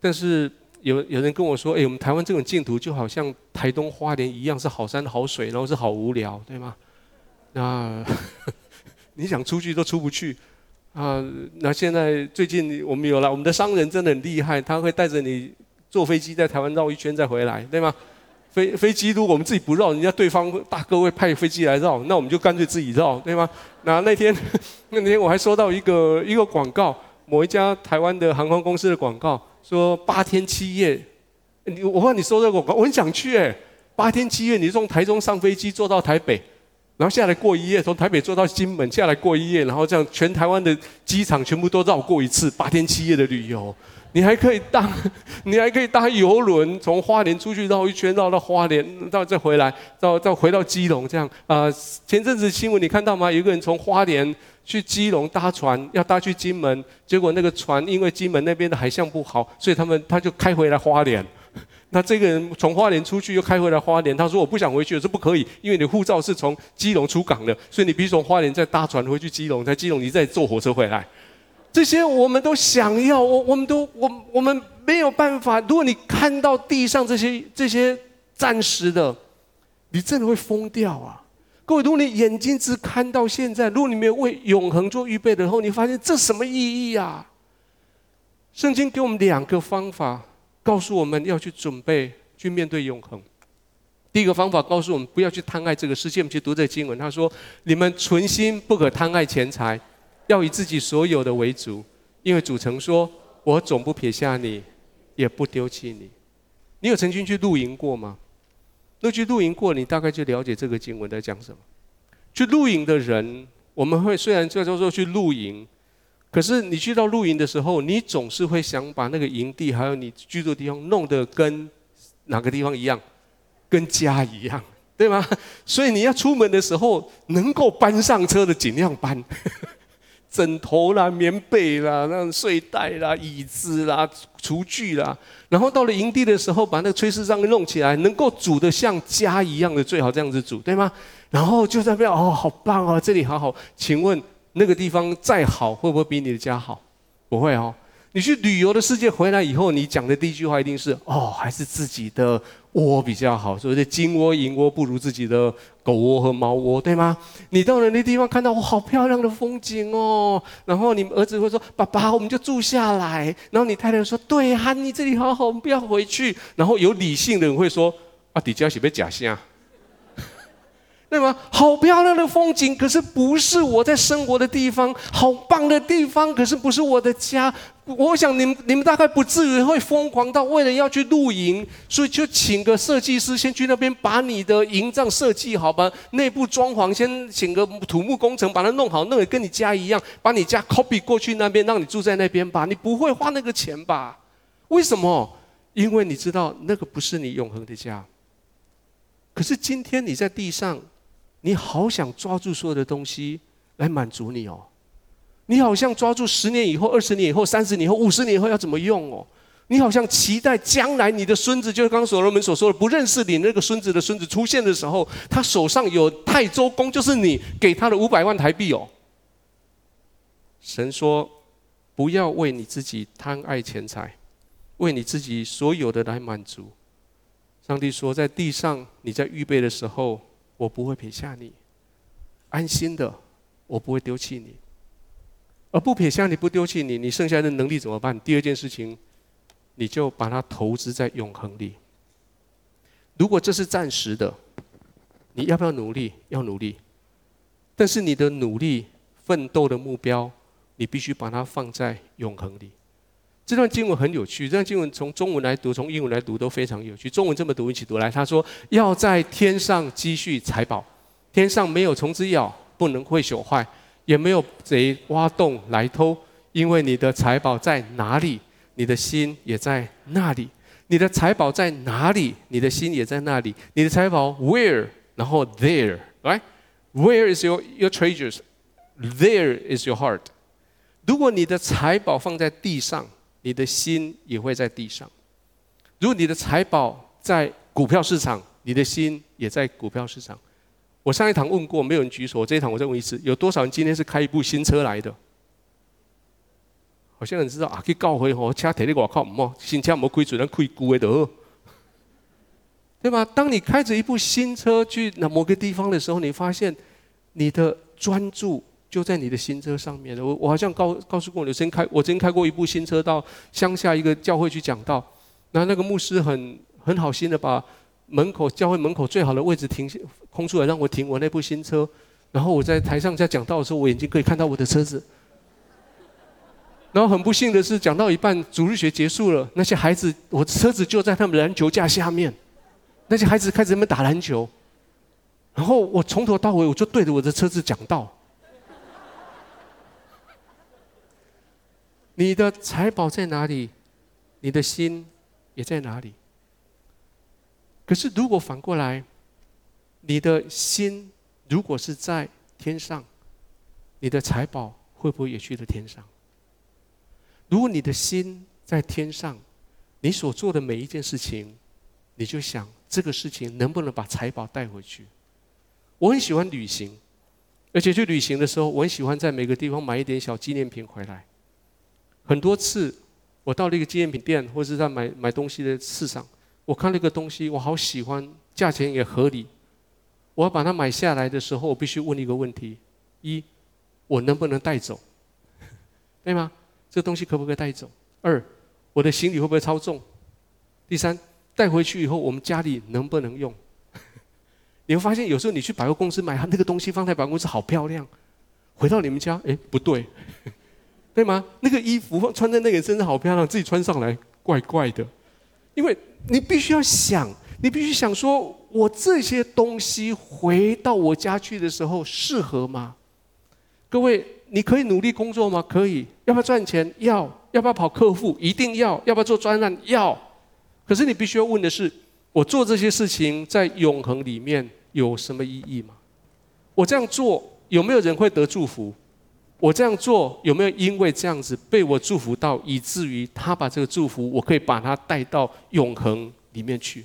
但是有有人跟我说，哎，我们台湾这种净土就好像台东花莲一样，是好山好水，然后是好无聊，对吗？那 你想出去都出不去。啊，那现在最近我们有了，我们的商人真的很厉害，他会带着你坐飞机在台湾绕一圈再回来，对吗？飞飞机如果我们自己不绕，人家对方大哥会派飞机来绕，那我们就干脆自己绕，对吗？那那天 那天我还收到一个一个广告，某一家台湾的航空公司的广告，说八天七夜，你我帮你收这个广告，我很想去哎，八天七夜，你从台中上飞机坐到台北。然后下来过一夜，从台北坐到金门下来过一夜，然后这样全台湾的机场全部都绕过一次，八天七夜的旅游。你还可以搭，你还可以搭游轮从花莲出去绕一圈，绕到花莲，到再回来，到再回到基隆这样。啊、前阵子新闻你看到吗？有个人从花莲去基隆搭船，要搭去金门，结果那个船因为金门那边的海象不好，所以他们他就开回来花莲。那这个人从花莲出去又开回来花莲，他说我不想回去，我说不可以，因为你护照是从基隆出港的，所以你必须从花莲再搭船回去基隆，在基隆你再坐火车回来。这些我们都想要，我我们都我我们没有办法。如果你看到地上这些这些暂时的，你真的会疯掉啊！各位，如果你眼睛只看到现在，如果你没有为永恒做预备的时候，你发现这什么意义啊？圣经给我们两个方法。告诉我们要去准备去面对永恒。第一个方法告诉我们不要去贪爱这个世界。我们去读这经文，他说：“你们存心不可贪爱钱财，要以自己所有的为主，因为主曾说：我总不撇下你，也不丢弃你。”你有曾经去露营过吗？那去露营过，你大概就了解这个经文在讲什么。去露营的人，我们会虽然叫做去露营。可是你去到露营的时候，你总是会想把那个营地还有你居住的地方弄得跟哪个地方一样，跟家一样，对吗？所以你要出门的时候，能够搬上车的尽量搬，枕头啦、棉被啦、那睡袋啦、椅子啦、厨具啦。然后到了营地的时候，把那个炊事帐弄起来，能够煮的像家一样的，最好这样子煮，对吗？然后就在那边哦，好棒哦，这里好好。请问？那个地方再好，会不会比你的家好？不会哦。你去旅游的世界回来以后，你讲的第一句话一定是：哦，还是自己的窝比较好。所谓的金窝银窝不如自己的狗窝和猫窝，对吗？你到了那地方看到哇，好漂亮的风景哦。然后你儿子会说：爸爸，我们就住下来。然后你太太说：对啊，你这里好好，我们不要回去。然后有理性的人会说：啊，底下是不是假象？对吗？好漂亮的风景，可是不是我在生活的地方。好棒的地方，可是不是我的家。我想你们，你们大概不至于会疯狂到为了要去露营，所以就请个设计师先去那边把你的营帐设计好吧，内部装潢先请个土木工程把它弄好，弄得跟你家一样，把你家 copy 过去那边，让你住在那边吧。你不会花那个钱吧？为什么？因为你知道那个不是你永恒的家。可是今天你在地上。你好想抓住所有的东西来满足你哦，你好像抓住十年以后、二十年以后、三十年以后、五十年以后要怎么用哦？你好像期待将来你的孙子，就是刚所罗门所说的，不认识你那个孙子的孙子出现的时候，他手上有泰州公，就是你给他的五百万台币哦。神说，不要为你自己贪爱钱财，为你自己所有的来满足。上帝说，在地上你在预备的时候。我不会撇下你，安心的，我不会丢弃你。而不撇下你不丢弃你，你剩下的能力怎么办？第二件事情，你就把它投资在永恒里。如果这是暂时的，你要不要努力？要努力。但是你的努力、奋斗的目标，你必须把它放在永恒里。这段经文很有趣，这段经文从中文来读，从英文来读都非常有趣。中文这么读，一起读来。他说：“要在天上积蓄财宝，天上没有虫子咬，不能会朽坏，也没有贼挖洞来偷。因为你的财宝在哪里，你的心也在那里。你的财宝在哪里，你的心也在那里。你的财宝 where，然后 there，right？Where is your your treasures？There is your heart。如果你的财宝放在地上。”你的心也会在地上。如果你的财宝在股票市场，你的心也在股票市场。我上一堂问过，没有人举手。这一堂我再问一次：有多少人今天是开一部新车来的？好像你知道啊，去教会吼，车停在外口，唔新车冇亏损，咱亏旧的，对吧？当你开着一部新车去那某个地方的时候，你发现你的专注就在你的新车上面了。我我好像告告诉过你，我曾开我曾开过一部新车到乡下一个教会去讲道，然后那个牧师很很好心的把。门口教会门口最好的位置停空出来让我停我那部新车，然后我在台上在讲道的时候，我眼睛可以看到我的车子。然后很不幸的是，讲到一半，主日学结束了，那些孩子，我车子就在他们篮球架下面，那些孩子开始在那打篮球，然后我从头到尾我就对着我的车子讲道。你的财宝在哪里？你的心也在哪里？可是，如果反过来，你的心如果是在天上，你的财宝会不会也去了天上？如果你的心在天上，你所做的每一件事情，你就想这个事情能不能把财宝带回去？我很喜欢旅行，而且去旅行的时候，我很喜欢在每个地方买一点小纪念品回来。很多次，我到了一个纪念品店，或者是在买买东西的市场。我看那个东西，我好喜欢，价钱也合理。我要把它买下来的时候，我必须问一个问题：一，我能不能带走？对吗？这东西可不可以带走？二，我的行李会不会超重？第三，带回去以后，我们家里能不能用？你会发现，有时候你去百货公司买那个东西，放在百货公司好漂亮，回到你们家，哎，不对，对吗？那个衣服穿在那个人身上好漂亮，自己穿上来怪怪的，因为。你必须要想，你必须想说，我这些东西回到我家去的时候适合吗？各位，你可以努力工作吗？可以。要不要赚钱？要。要不要跑客户？一定要。要不要做专栏？要。可是你必须要问的是，我做这些事情在永恒里面有什么意义吗？我这样做有没有人会得祝福？我这样做有没有因为这样子被我祝福到，以至于他把这个祝福，我可以把它带到永恒里面去？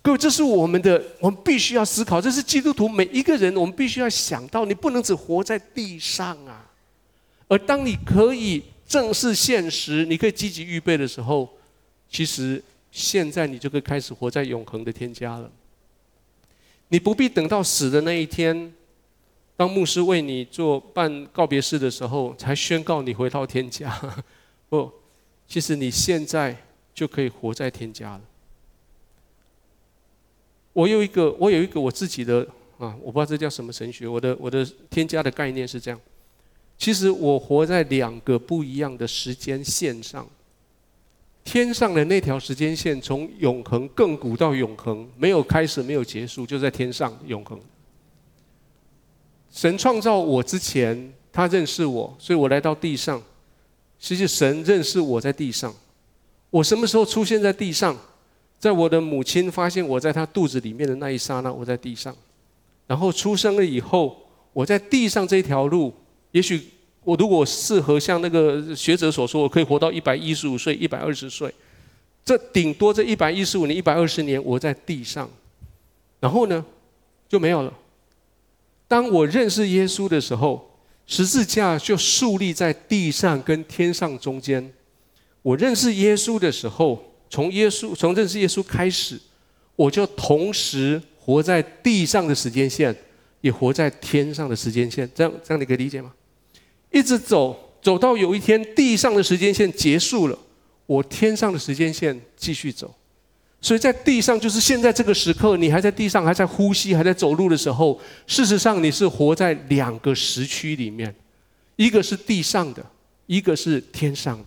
各位，这是我们的，我们必须要思考。这是基督徒每一个人，我们必须要想到，你不能只活在地上啊。而当你可以正视现实，你可以积极预备的时候，其实现在你就可以开始活在永恒的天家了。你不必等到死的那一天。当牧师为你做办告别式的时候，才宣告你回到天家。不，其实你现在就可以活在天家了。我有一个，我有一个我自己的啊，我不知道这叫什么神学。我的我的天家的概念是这样：其实我活在两个不一样的时间线上。天上的那条时间线，从永恒亘古到永恒，没有开始，没有结束，就在天上永恒。神创造我之前，他认识我，所以我来到地上。其实神认识我在地上。我什么时候出现在地上？在我的母亲发现我在她肚子里面的那一刹那，我在地上。然后出生了以后，我在地上这条路，也许我如果适合像那个学者所说，我可以活到一百一十五岁、一百二十岁。这顶多这一百一十五年、一百二十年，我在地上。然后呢，就没有了。当我认识耶稣的时候，十字架就树立在地上跟天上中间。我认识耶稣的时候，从耶稣从认识耶稣开始，我就同时活在地上的时间线，也活在天上的时间线。这样这样你可以理解吗？一直走走到有一天地上的时间线结束了，我天上的时间线继续走。所以在地上，就是现在这个时刻，你还在地上，还在呼吸，还在走路的时候，事实上你是活在两个时区里面，一个是地上的，一个是天上的。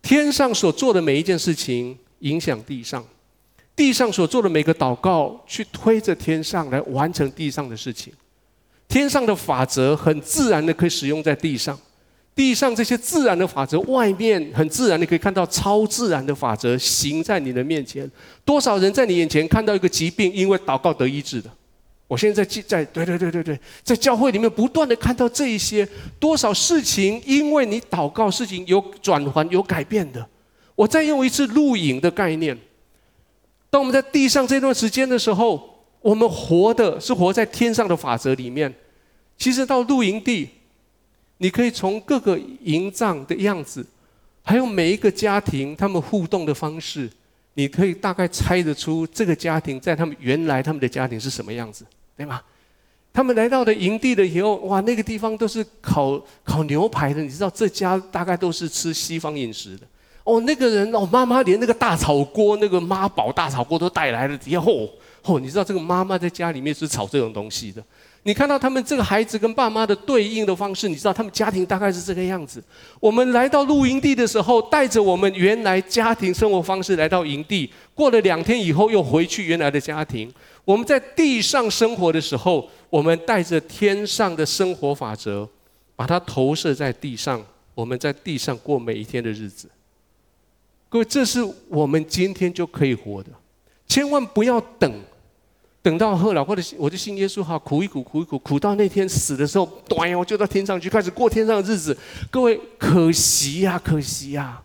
天上所做的每一件事情影响地上，地上所做的每个祷告去推着天上来完成地上的事情，天上的法则很自然的可以使用在地上。地上这些自然的法则，外面很自然，你可以看到超自然的法则行在你的面前。多少人在你眼前看到一个疾病，因为祷告得医治的？我现在在在对对对对对，在教会里面不断的看到这一些多少事情，因为你祷告，事情有转换有改变的。我再用一次录影的概念，当我们在地上这段时间的时候，我们活的是活在天上的法则里面。其实到露营地，你可以从各个营帐的样子，还有每一个家庭他们互动的方式，你可以大概猜得出这个家庭在他们原来他们的家庭是什么样子，对吗？他们来到的营地的以后，哇，那个地方都是烤烤牛排的。你知道这家大概都是吃西方饮食的。哦，那个人哦，妈妈连那个大炒锅，那个妈宝大炒锅都带来了。以后哦，你知道这个妈妈在家里面是炒这种东西的。你看到他们这个孩子跟爸妈的对应的方式，你知道他们家庭大概是这个样子。我们来到露营地的时候，带着我们原来家庭生活方式来到营地，过了两天以后又回去原来的家庭。我们在地上生活的时候，我们带着天上的生活法则，把它投射在地上。我们在地上过每一天的日子。各位，这是我们今天就可以活的，千万不要等，等到后来或者我就信耶稣哈，苦一苦，苦一苦，苦到那天死的时候，端我就到天上去开始过天上的日子。各位，可惜呀，可惜呀，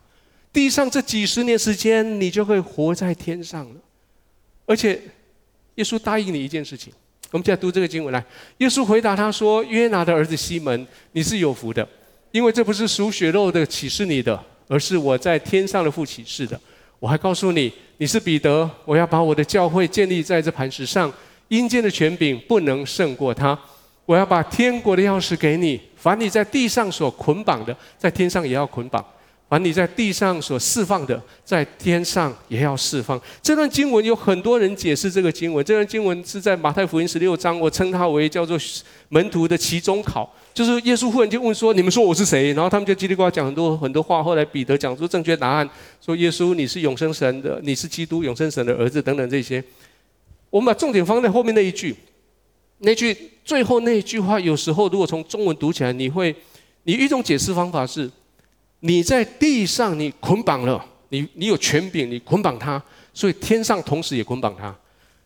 地上这几十年时间，你就会活在天上了，而且。耶稣答应你一件事情，我们现在读这个经文来。耶稣回答他说：“约拿的儿子西门，你是有福的，因为这不是属血肉的启示你的，而是我在天上的父启示的。我还告诉你，你是彼得，我要把我的教会建立在这磐石上，阴间的权柄不能胜过他。我要把天国的钥匙给你，凡你在地上所捆绑的，在天上也要捆绑。”凡你在地上所释放的，在天上也要释放。这段经文有很多人解释这个经文。这段经文是在马太福音十六章，我称它为叫做门徒的期中考，就是耶稣忽然间问说：“你们说我是谁？”然后他们就叽里呱啦讲很多很多话。后来彼得讲出正确答案，说：“耶稣，你是永生神的，你是基督，永生神的儿子。”等等这些。我们把重点放在后面那一句，那句最后那一句话，有时候如果从中文读起来，你会，你一种解释方法是。你在地上，你捆绑了你，你有权柄，你捆绑他，所以天上同时也捆绑他。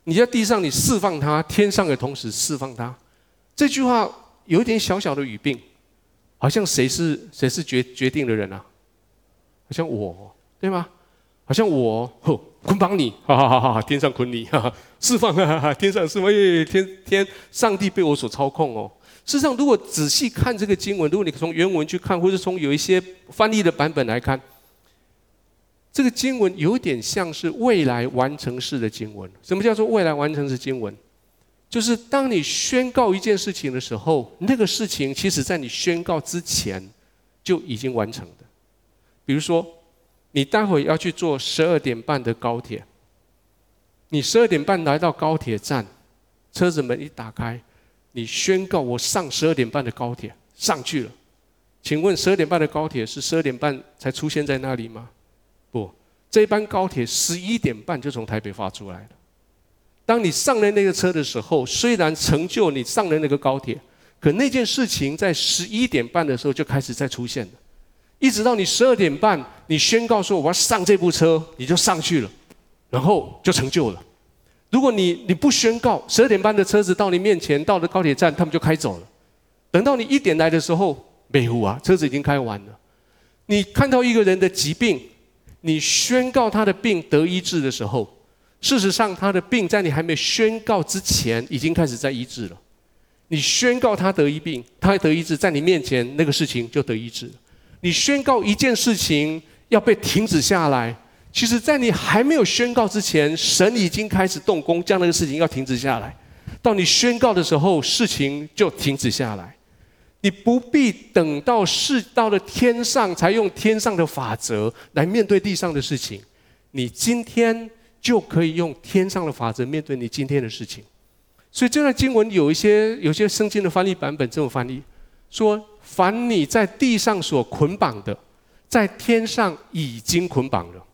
你在地上，你释放他，天上也同时释放他。这句话有一点小小的语病，好像谁是谁是决决定的人啊？好像我，对吗？好像我，吼，捆绑你，哈哈哈哈，天上捆你，哈哈，释放，哈哈，天上释放，耶，天天，上帝被我所操控哦。事实上，如果仔细看这个经文，如果你从原文去看，或者从有一些翻译的版本来看，这个经文有点像是未来完成式的经文。什么叫做未来完成式经文？就是当你宣告一件事情的时候，那个事情其实在你宣告之前就已经完成的。比如说，你待会要去坐十二点半的高铁，你十二点半来到高铁站，车子门一打开。你宣告我上十二点半的高铁上去了，请问十二点半的高铁是十二点半才出现在那里吗？不，这班高铁十一点半就从台北发出来了。当你上了那个车的时候，虽然成就你上了那个高铁，可那件事情在十一点半的时候就开始在出现了，一直到你十二点半，你宣告说我要上这部车，你就上去了，然后就成就了。如果你你不宣告，十二点半的车子到你面前，到了高铁站，他们就开走了。等到你一点来的时候，没有啊，车子已经开完了。你看到一个人的疾病，你宣告他的病得医治的时候，事实上他的病在你还没宣告之前，已经开始在医治了。你宣告他得一病，他得医治，在你面前那个事情就得医治了。你宣告一件事情要被停止下来。其实，在你还没有宣告之前，神已经开始动工，将那个事情要停止下来。到你宣告的时候，事情就停止下来。你不必等到事到了天上，才用天上的法则来面对地上的事情。你今天就可以用天上的法则面对你今天的事情。所以这段经文有一些有些圣经的翻译版本这么翻译：说，凡你在地上所捆绑的，在天上已经捆绑了。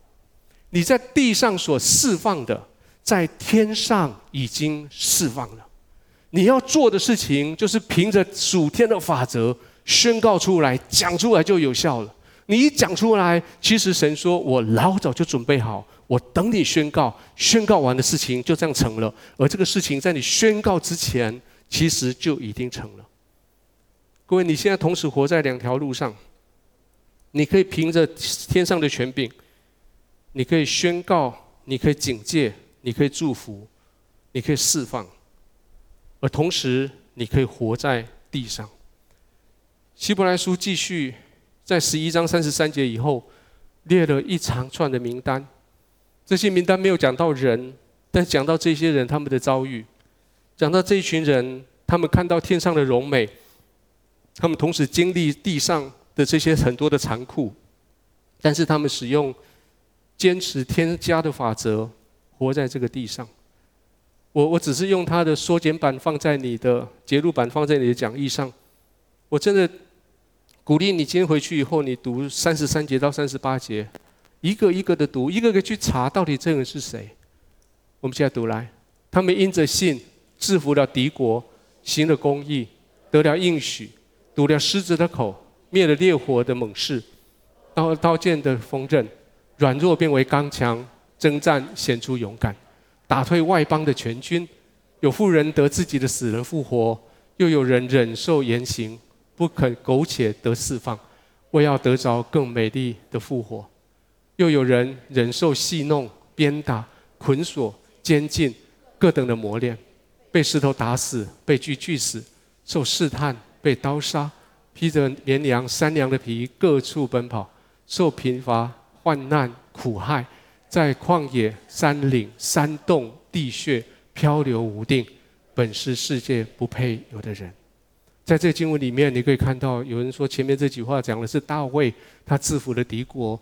你在地上所释放的，在天上已经释放了。你要做的事情，就是凭着属天的法则宣告出来，讲出来就有效了。你一讲出来，其实神说：“我老早就准备好，我等你宣告，宣告完的事情就这样成了。”而这个事情在你宣告之前，其实就已经成了。各位，你现在同时活在两条路上，你可以凭着天上的权柄。你可以宣告，你可以警戒，你可以祝福，你可以释放，而同时你可以活在地上。希伯来书继续在十一章三十三节以后列了一长串的名单，这些名单没有讲到人，但讲到这些人他们的遭遇，讲到这一群人，他们看到天上的荣美，他们同时经历地上的这些很多的残酷，但是他们使用坚持天家的法则，活在这个地上。我我只是用它的缩减版放在你的节录版放在你的讲义上。我真的鼓励你今天回去以后，你读三十三节到三十八节，一个一个的读，一个个去查到底这个人是谁。我们现在读来，他们因着信制服了敌国，行了公义，得了应许，堵了狮子的口，灭了烈火的猛士，刀刀剑的锋刃，软弱变为刚强，征战显出勇敢。打退外邦的全军，有富人得自己的死人复活，又有人忍受严刑，不肯苟且得释放，为要得着更美丽的复活；又有人忍受戏弄、鞭打、捆锁、监禁，各等的磨练，被石头打死，被锯锯死，受试探，被刀杀，披着绵羊、山羊的皮，各处奔跑，受贫乏、患难、苦害。在旷野、山岭、山洞、地穴漂流无定，本是世界不配有的人。在这经文里面，你可以看到有人说前面这句话讲的是大卫，他制服了敌国，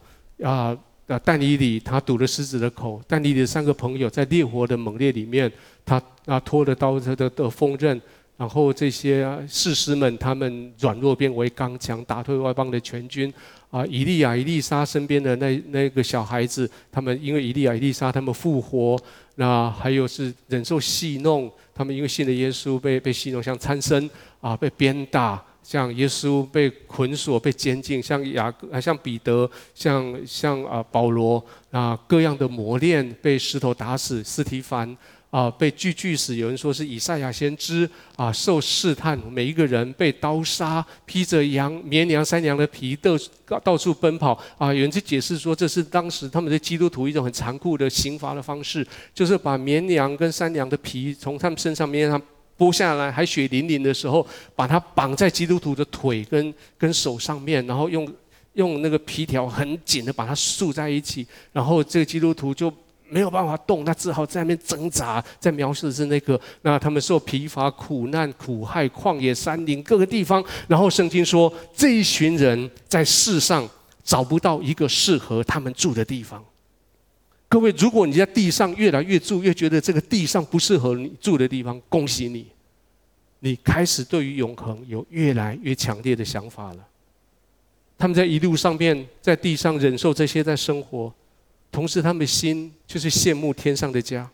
啊啊但以理他堵了狮子的口，但以理的三个朋友在烈火的猛烈里面，他啊拖着刀的的锋刃。然后这些士师们，他们软弱变为刚强，打退外邦的全军。啊，以利亚、以利沙身边的那那个小孩子，他们因为以利亚、以利沙他们复活。那还有是忍受戏弄，他们因为信了耶稣被被戏弄，像参孙啊被鞭打，像耶稣被捆锁、被监禁，像雅各、像彼得、像像啊保罗啊各样的磨练，被石头打死，斯提凡。啊，被锯锯死。有人说是以赛亚先知啊，受试探，每一个人被刀杀，披着羊、绵羊、山羊的皮，到到处奔跑。啊，有人去解释说，这是当时他们的基督徒一种很残酷的刑罚的方式，就是把绵羊跟山羊的皮从他们身上面上剥下来，还血淋淋的时候，把它绑在基督徒的腿跟跟手上面，然后用用那个皮条很紧的把它束在一起，然后这个基督徒就。没有办法动，他只好在那边挣扎。在描述的是那个，那他们受疲乏、苦难、苦害、旷野、山林各个地方。然后圣经说，这一群人在世上找不到一个适合他们住的地方。各位，如果你在地上越来越住，越觉得这个地上不适合你住的地方，恭喜你，你开始对于永恒有越来越强烈的想法了。他们在一路上面，在地上忍受这些，在生活。同时，他们心就是羡慕天上的家，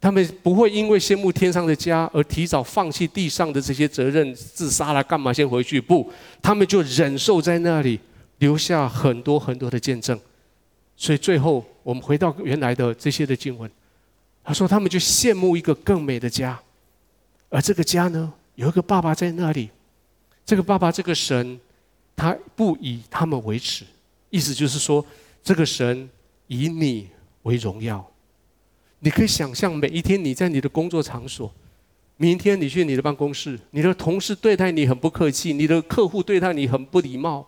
他们不会因为羡慕天上的家而提早放弃地上的这些责任，自杀了干嘛？先回去不？他们就忍受在那里，留下很多很多的见证。所以最后，我们回到原来的这些的经文，他说他们就羡慕一个更美的家，而这个家呢，有一个爸爸在那里，这个爸爸这个神，他不以他们为耻，意思就是说这个神。以你为荣耀，你可以想象每一天你在你的工作场所，明天你去你的办公室，你的同事对待你很不客气，你的客户对待你很不礼貌，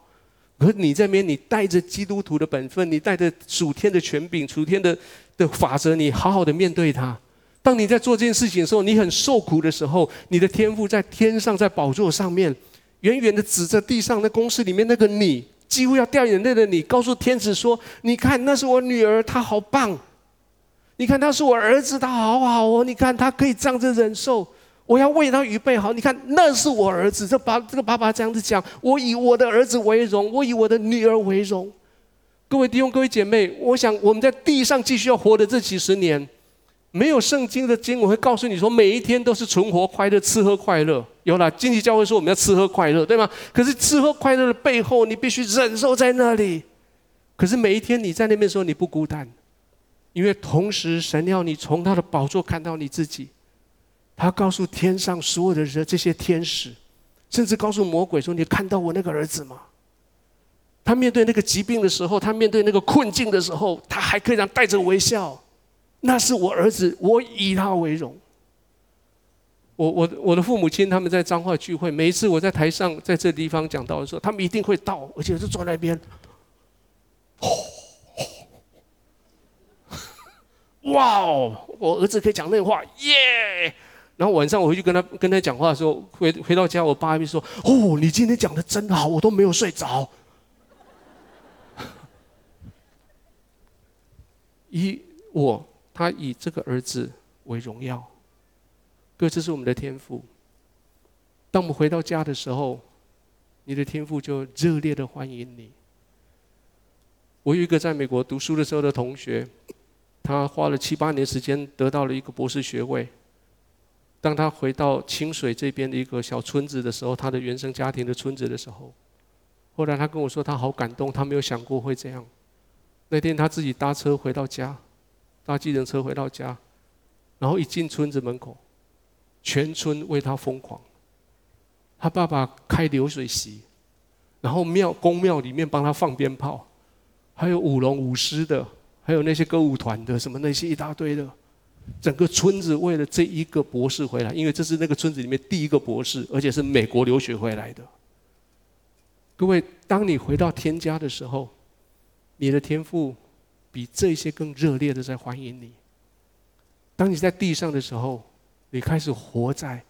可你这边你带着基督徒的本分，你带着属天的权柄、属天的的法则，你好好的面对他。当你在做这件事情的时候，你很受苦的时候，你的天父在天上在宝座上面，远远的指着地上那公司里面那个你。几乎要掉眼泪的你，告诉天使说：“你看，那是我女儿，她好棒。你看，她是我儿子，他好好哦。你看，他可以这样子忍受，我要为他预备好。你看，那是我儿子。这爸，这个爸爸这样子讲，我以我的儿子为荣，我以我的女儿为荣。各位弟兄，各位姐妹，我想我们在地上继续要活的这几十年。”没有圣经的经我会告诉你说，每一天都是存活快乐、吃喝快乐。有了经济教会说我们要吃喝快乐，对吗？可是吃喝快乐的背后，你必须忍受在那里。可是每一天你在那边的时候，你不孤单，因为同时神要你从他的宝座看到你自己。他告诉天上所有的人，这些天使，甚至告诉魔鬼说：“你看到我那个儿子吗？”他面对那个疾病的时候，他面对那个困境的时候，他还可以这样带着微笑。那是我儿子，我以他为荣。我我我的父母亲他们在彰化聚会，每一次我在台上在这地方讲道的时候，他们一定会到，而且是坐在那边。哇哦！我儿子可以讲那话，耶！然后晚上我回去跟他跟他讲话的时候，回回到家，我爸还说：“哦，你今天讲的真好，我都没有睡着。”以我，他以这个儿子为荣耀。哥，这是我们的天赋。当我们回到家的时候，你的天赋就热烈的欢迎你。我有一个在美国读书的时候的同学，他花了七八年时间得到了一个博士学位。当他回到清水这边的一个小村子的时候，他的原生家庭的村子的时候，后来他跟我说，他好感动，他没有想过会这样。那天他自己搭车回到家，搭计程车回到家，然后一进村子门口。全村为他疯狂，他爸爸开流水席，然后庙宫庙里面帮他放鞭炮，还有舞龙舞狮的，还有那些歌舞团的，什么那些一大堆的，整个村子为了这一个博士回来，因为这是那个村子里面第一个博士，而且是美国留学回来的。各位，当你回到天家的时候，你的天赋比这些更热烈的在欢迎你。当你在地上的时候。你开始活在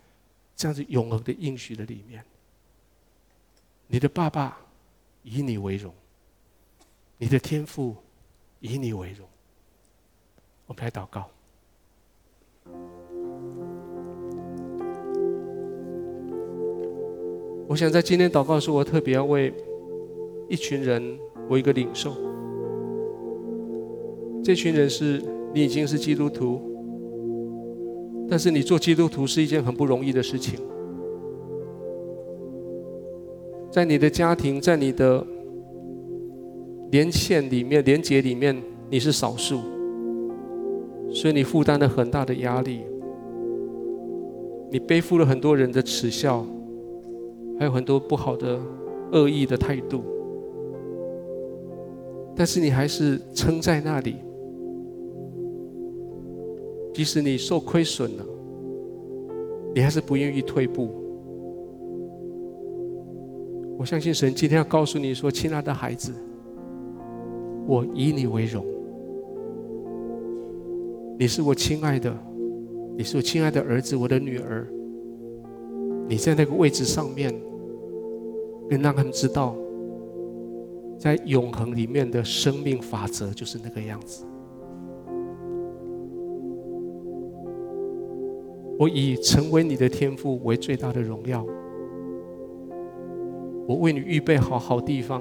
这样子永恒的应许的里面。你的爸爸以你为荣，你的天父以你为荣。我们来祷告。我想在今天祷告的时候，我特别要为一群人，我一个领受。这群人是你已经是基督徒。但是你做基督徒是一件很不容易的事情，在你的家庭，在你的连线里面、连结里面，你是少数，所以你负担了很大的压力，你背负了很多人的耻笑，还有很多不好的、恶意的态度，但是你还是撑在那里。即使你受亏损了，你还是不愿意退步。我相信神今天要告诉你说：“亲爱的孩子，我以你为荣。你是我亲爱的，你是我亲爱的儿子，我的女儿。你在那个位置上面，能让他们知道，在永恒里面的生命法则就是那个样子。”我以成为你的天父为最大的荣耀。我为你预备好好地方。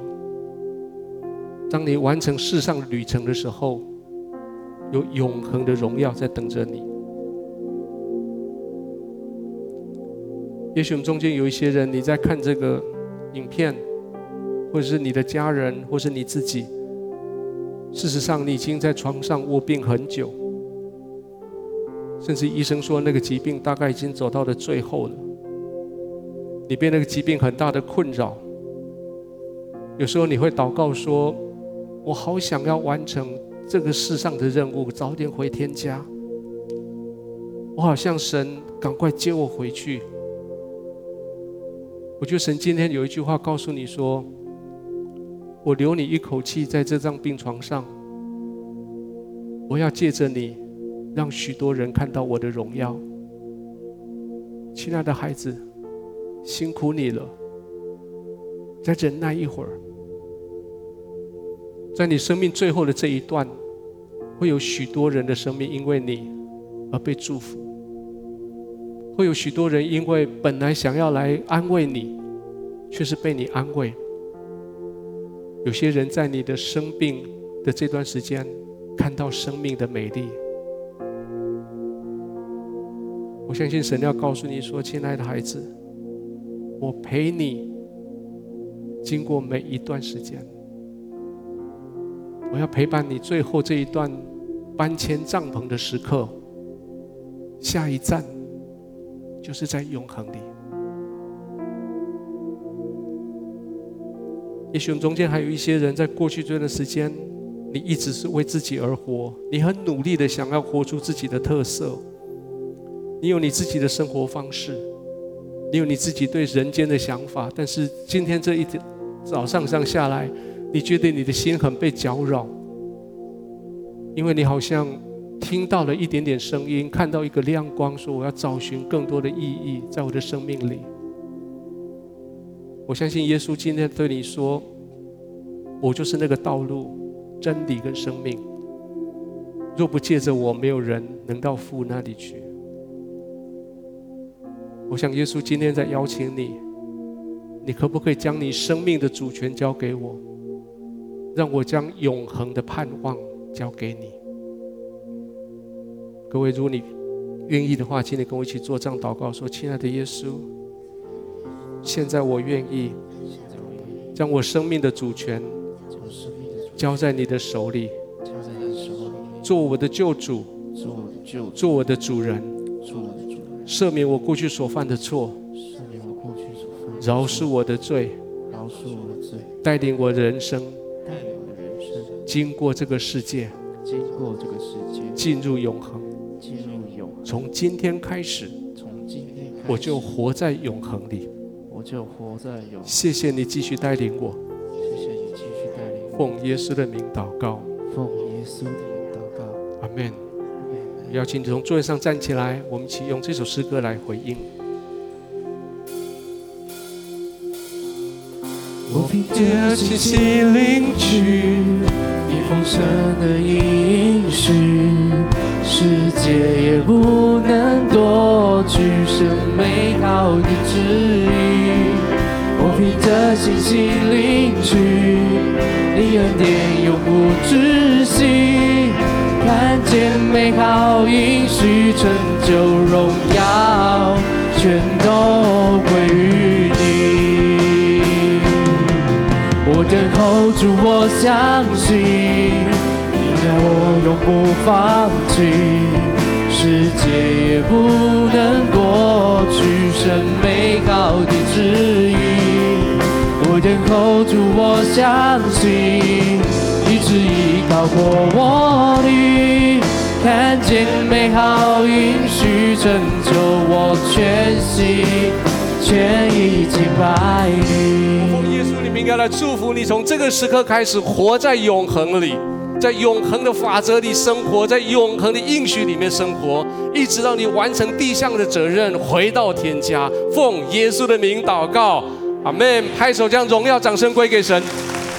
当你完成世上旅程的时候，有永恒的荣耀在等着你。也许我们中间有一些人，你在看这个影片，或者是你的家人，或是你自己。事实上，你已经在床上卧病很久。甚至医生说那个疾病大概已经走到了最后了，你被那个疾病很大的困扰。有时候你会祷告说：“我好想要完成这个世上的任务，早点回天家。我好像神赶快接我回去。”我觉得神今天有一句话告诉你说：“我留你一口气在这张病床上，我要借着你。”让许多人看到我的荣耀，亲爱的孩子，辛苦你了。再忍耐一会儿，在你生命最后的这一段，会有许多人的生命因为你而被祝福，会有许多人因为本来想要来安慰你，却是被你安慰。有些人在你的生病的这段时间，看到生命的美丽。我相信神要告诉你说：“亲爱的孩子，我陪你经过每一段时间，我要陪伴你最后这一段搬迁帐篷的时刻。下一站就是在永恒里。也许中间还有一些人在过去这段时间，你一直是为自己而活，你很努力的想要活出自己的特色，你有你自己的生活方式，你有你自己对人间的想法，但是今天这一天早上上下来，你觉得你的心很被搅扰，因为你好像听到了一点点声音，看到一个亮光，说我要找寻更多的意义在我的生命里。我相信耶稣今天对你说，我就是那个道路。真理跟生命，若不借着我，没有人能到父那里去。我想耶稣今天在邀请你，你可不可以将你生命的主权交给我，让我将永恒的盼望交给你？各位，如果你愿意的话，请你跟我一起做这样祷告：说，亲爱的耶稣，现在我愿意将我生命的主权。交在你的手里，做我的救主，做我的救做我的主人，赦免我过去所犯的错，赦免我过去所犯的错，饶恕我的罪，饶恕我的罪，带领我的人生，带领我的人生，经过这个世界，经过这个世界，进入永恒，进入永恒，从今天开始，从今天开始，我就活在永恒里，我就活在永恒，谢谢你继续带领我。奉耶稣的名祷告，奉耶稣的名祷告，阿门。邀请你从座位上站起来，我们一起用这首诗歌来回应。我凭着信心领取你丰盛的应许，世界也不能夺去神美好的旨意。我凭着信心领取。你恩典永不止，看见美好应许，成就荣耀，全都归于你。我等候主，我相信，你爱我永不放弃，世界也不能过去神美好的旨意。我等候主，我相信，一直依靠过我的，看见美好应许，成就我全心全意敬拜你。奉耶稣的名，要来祝福你，从这个时刻开始，活在永恒里，在永恒的法则里生活，在永恒的应许里面生活，一直到你完成地上的责任，回到天家。奉耶稣的名祷告。阿门！拍手，将荣耀掌声归给神。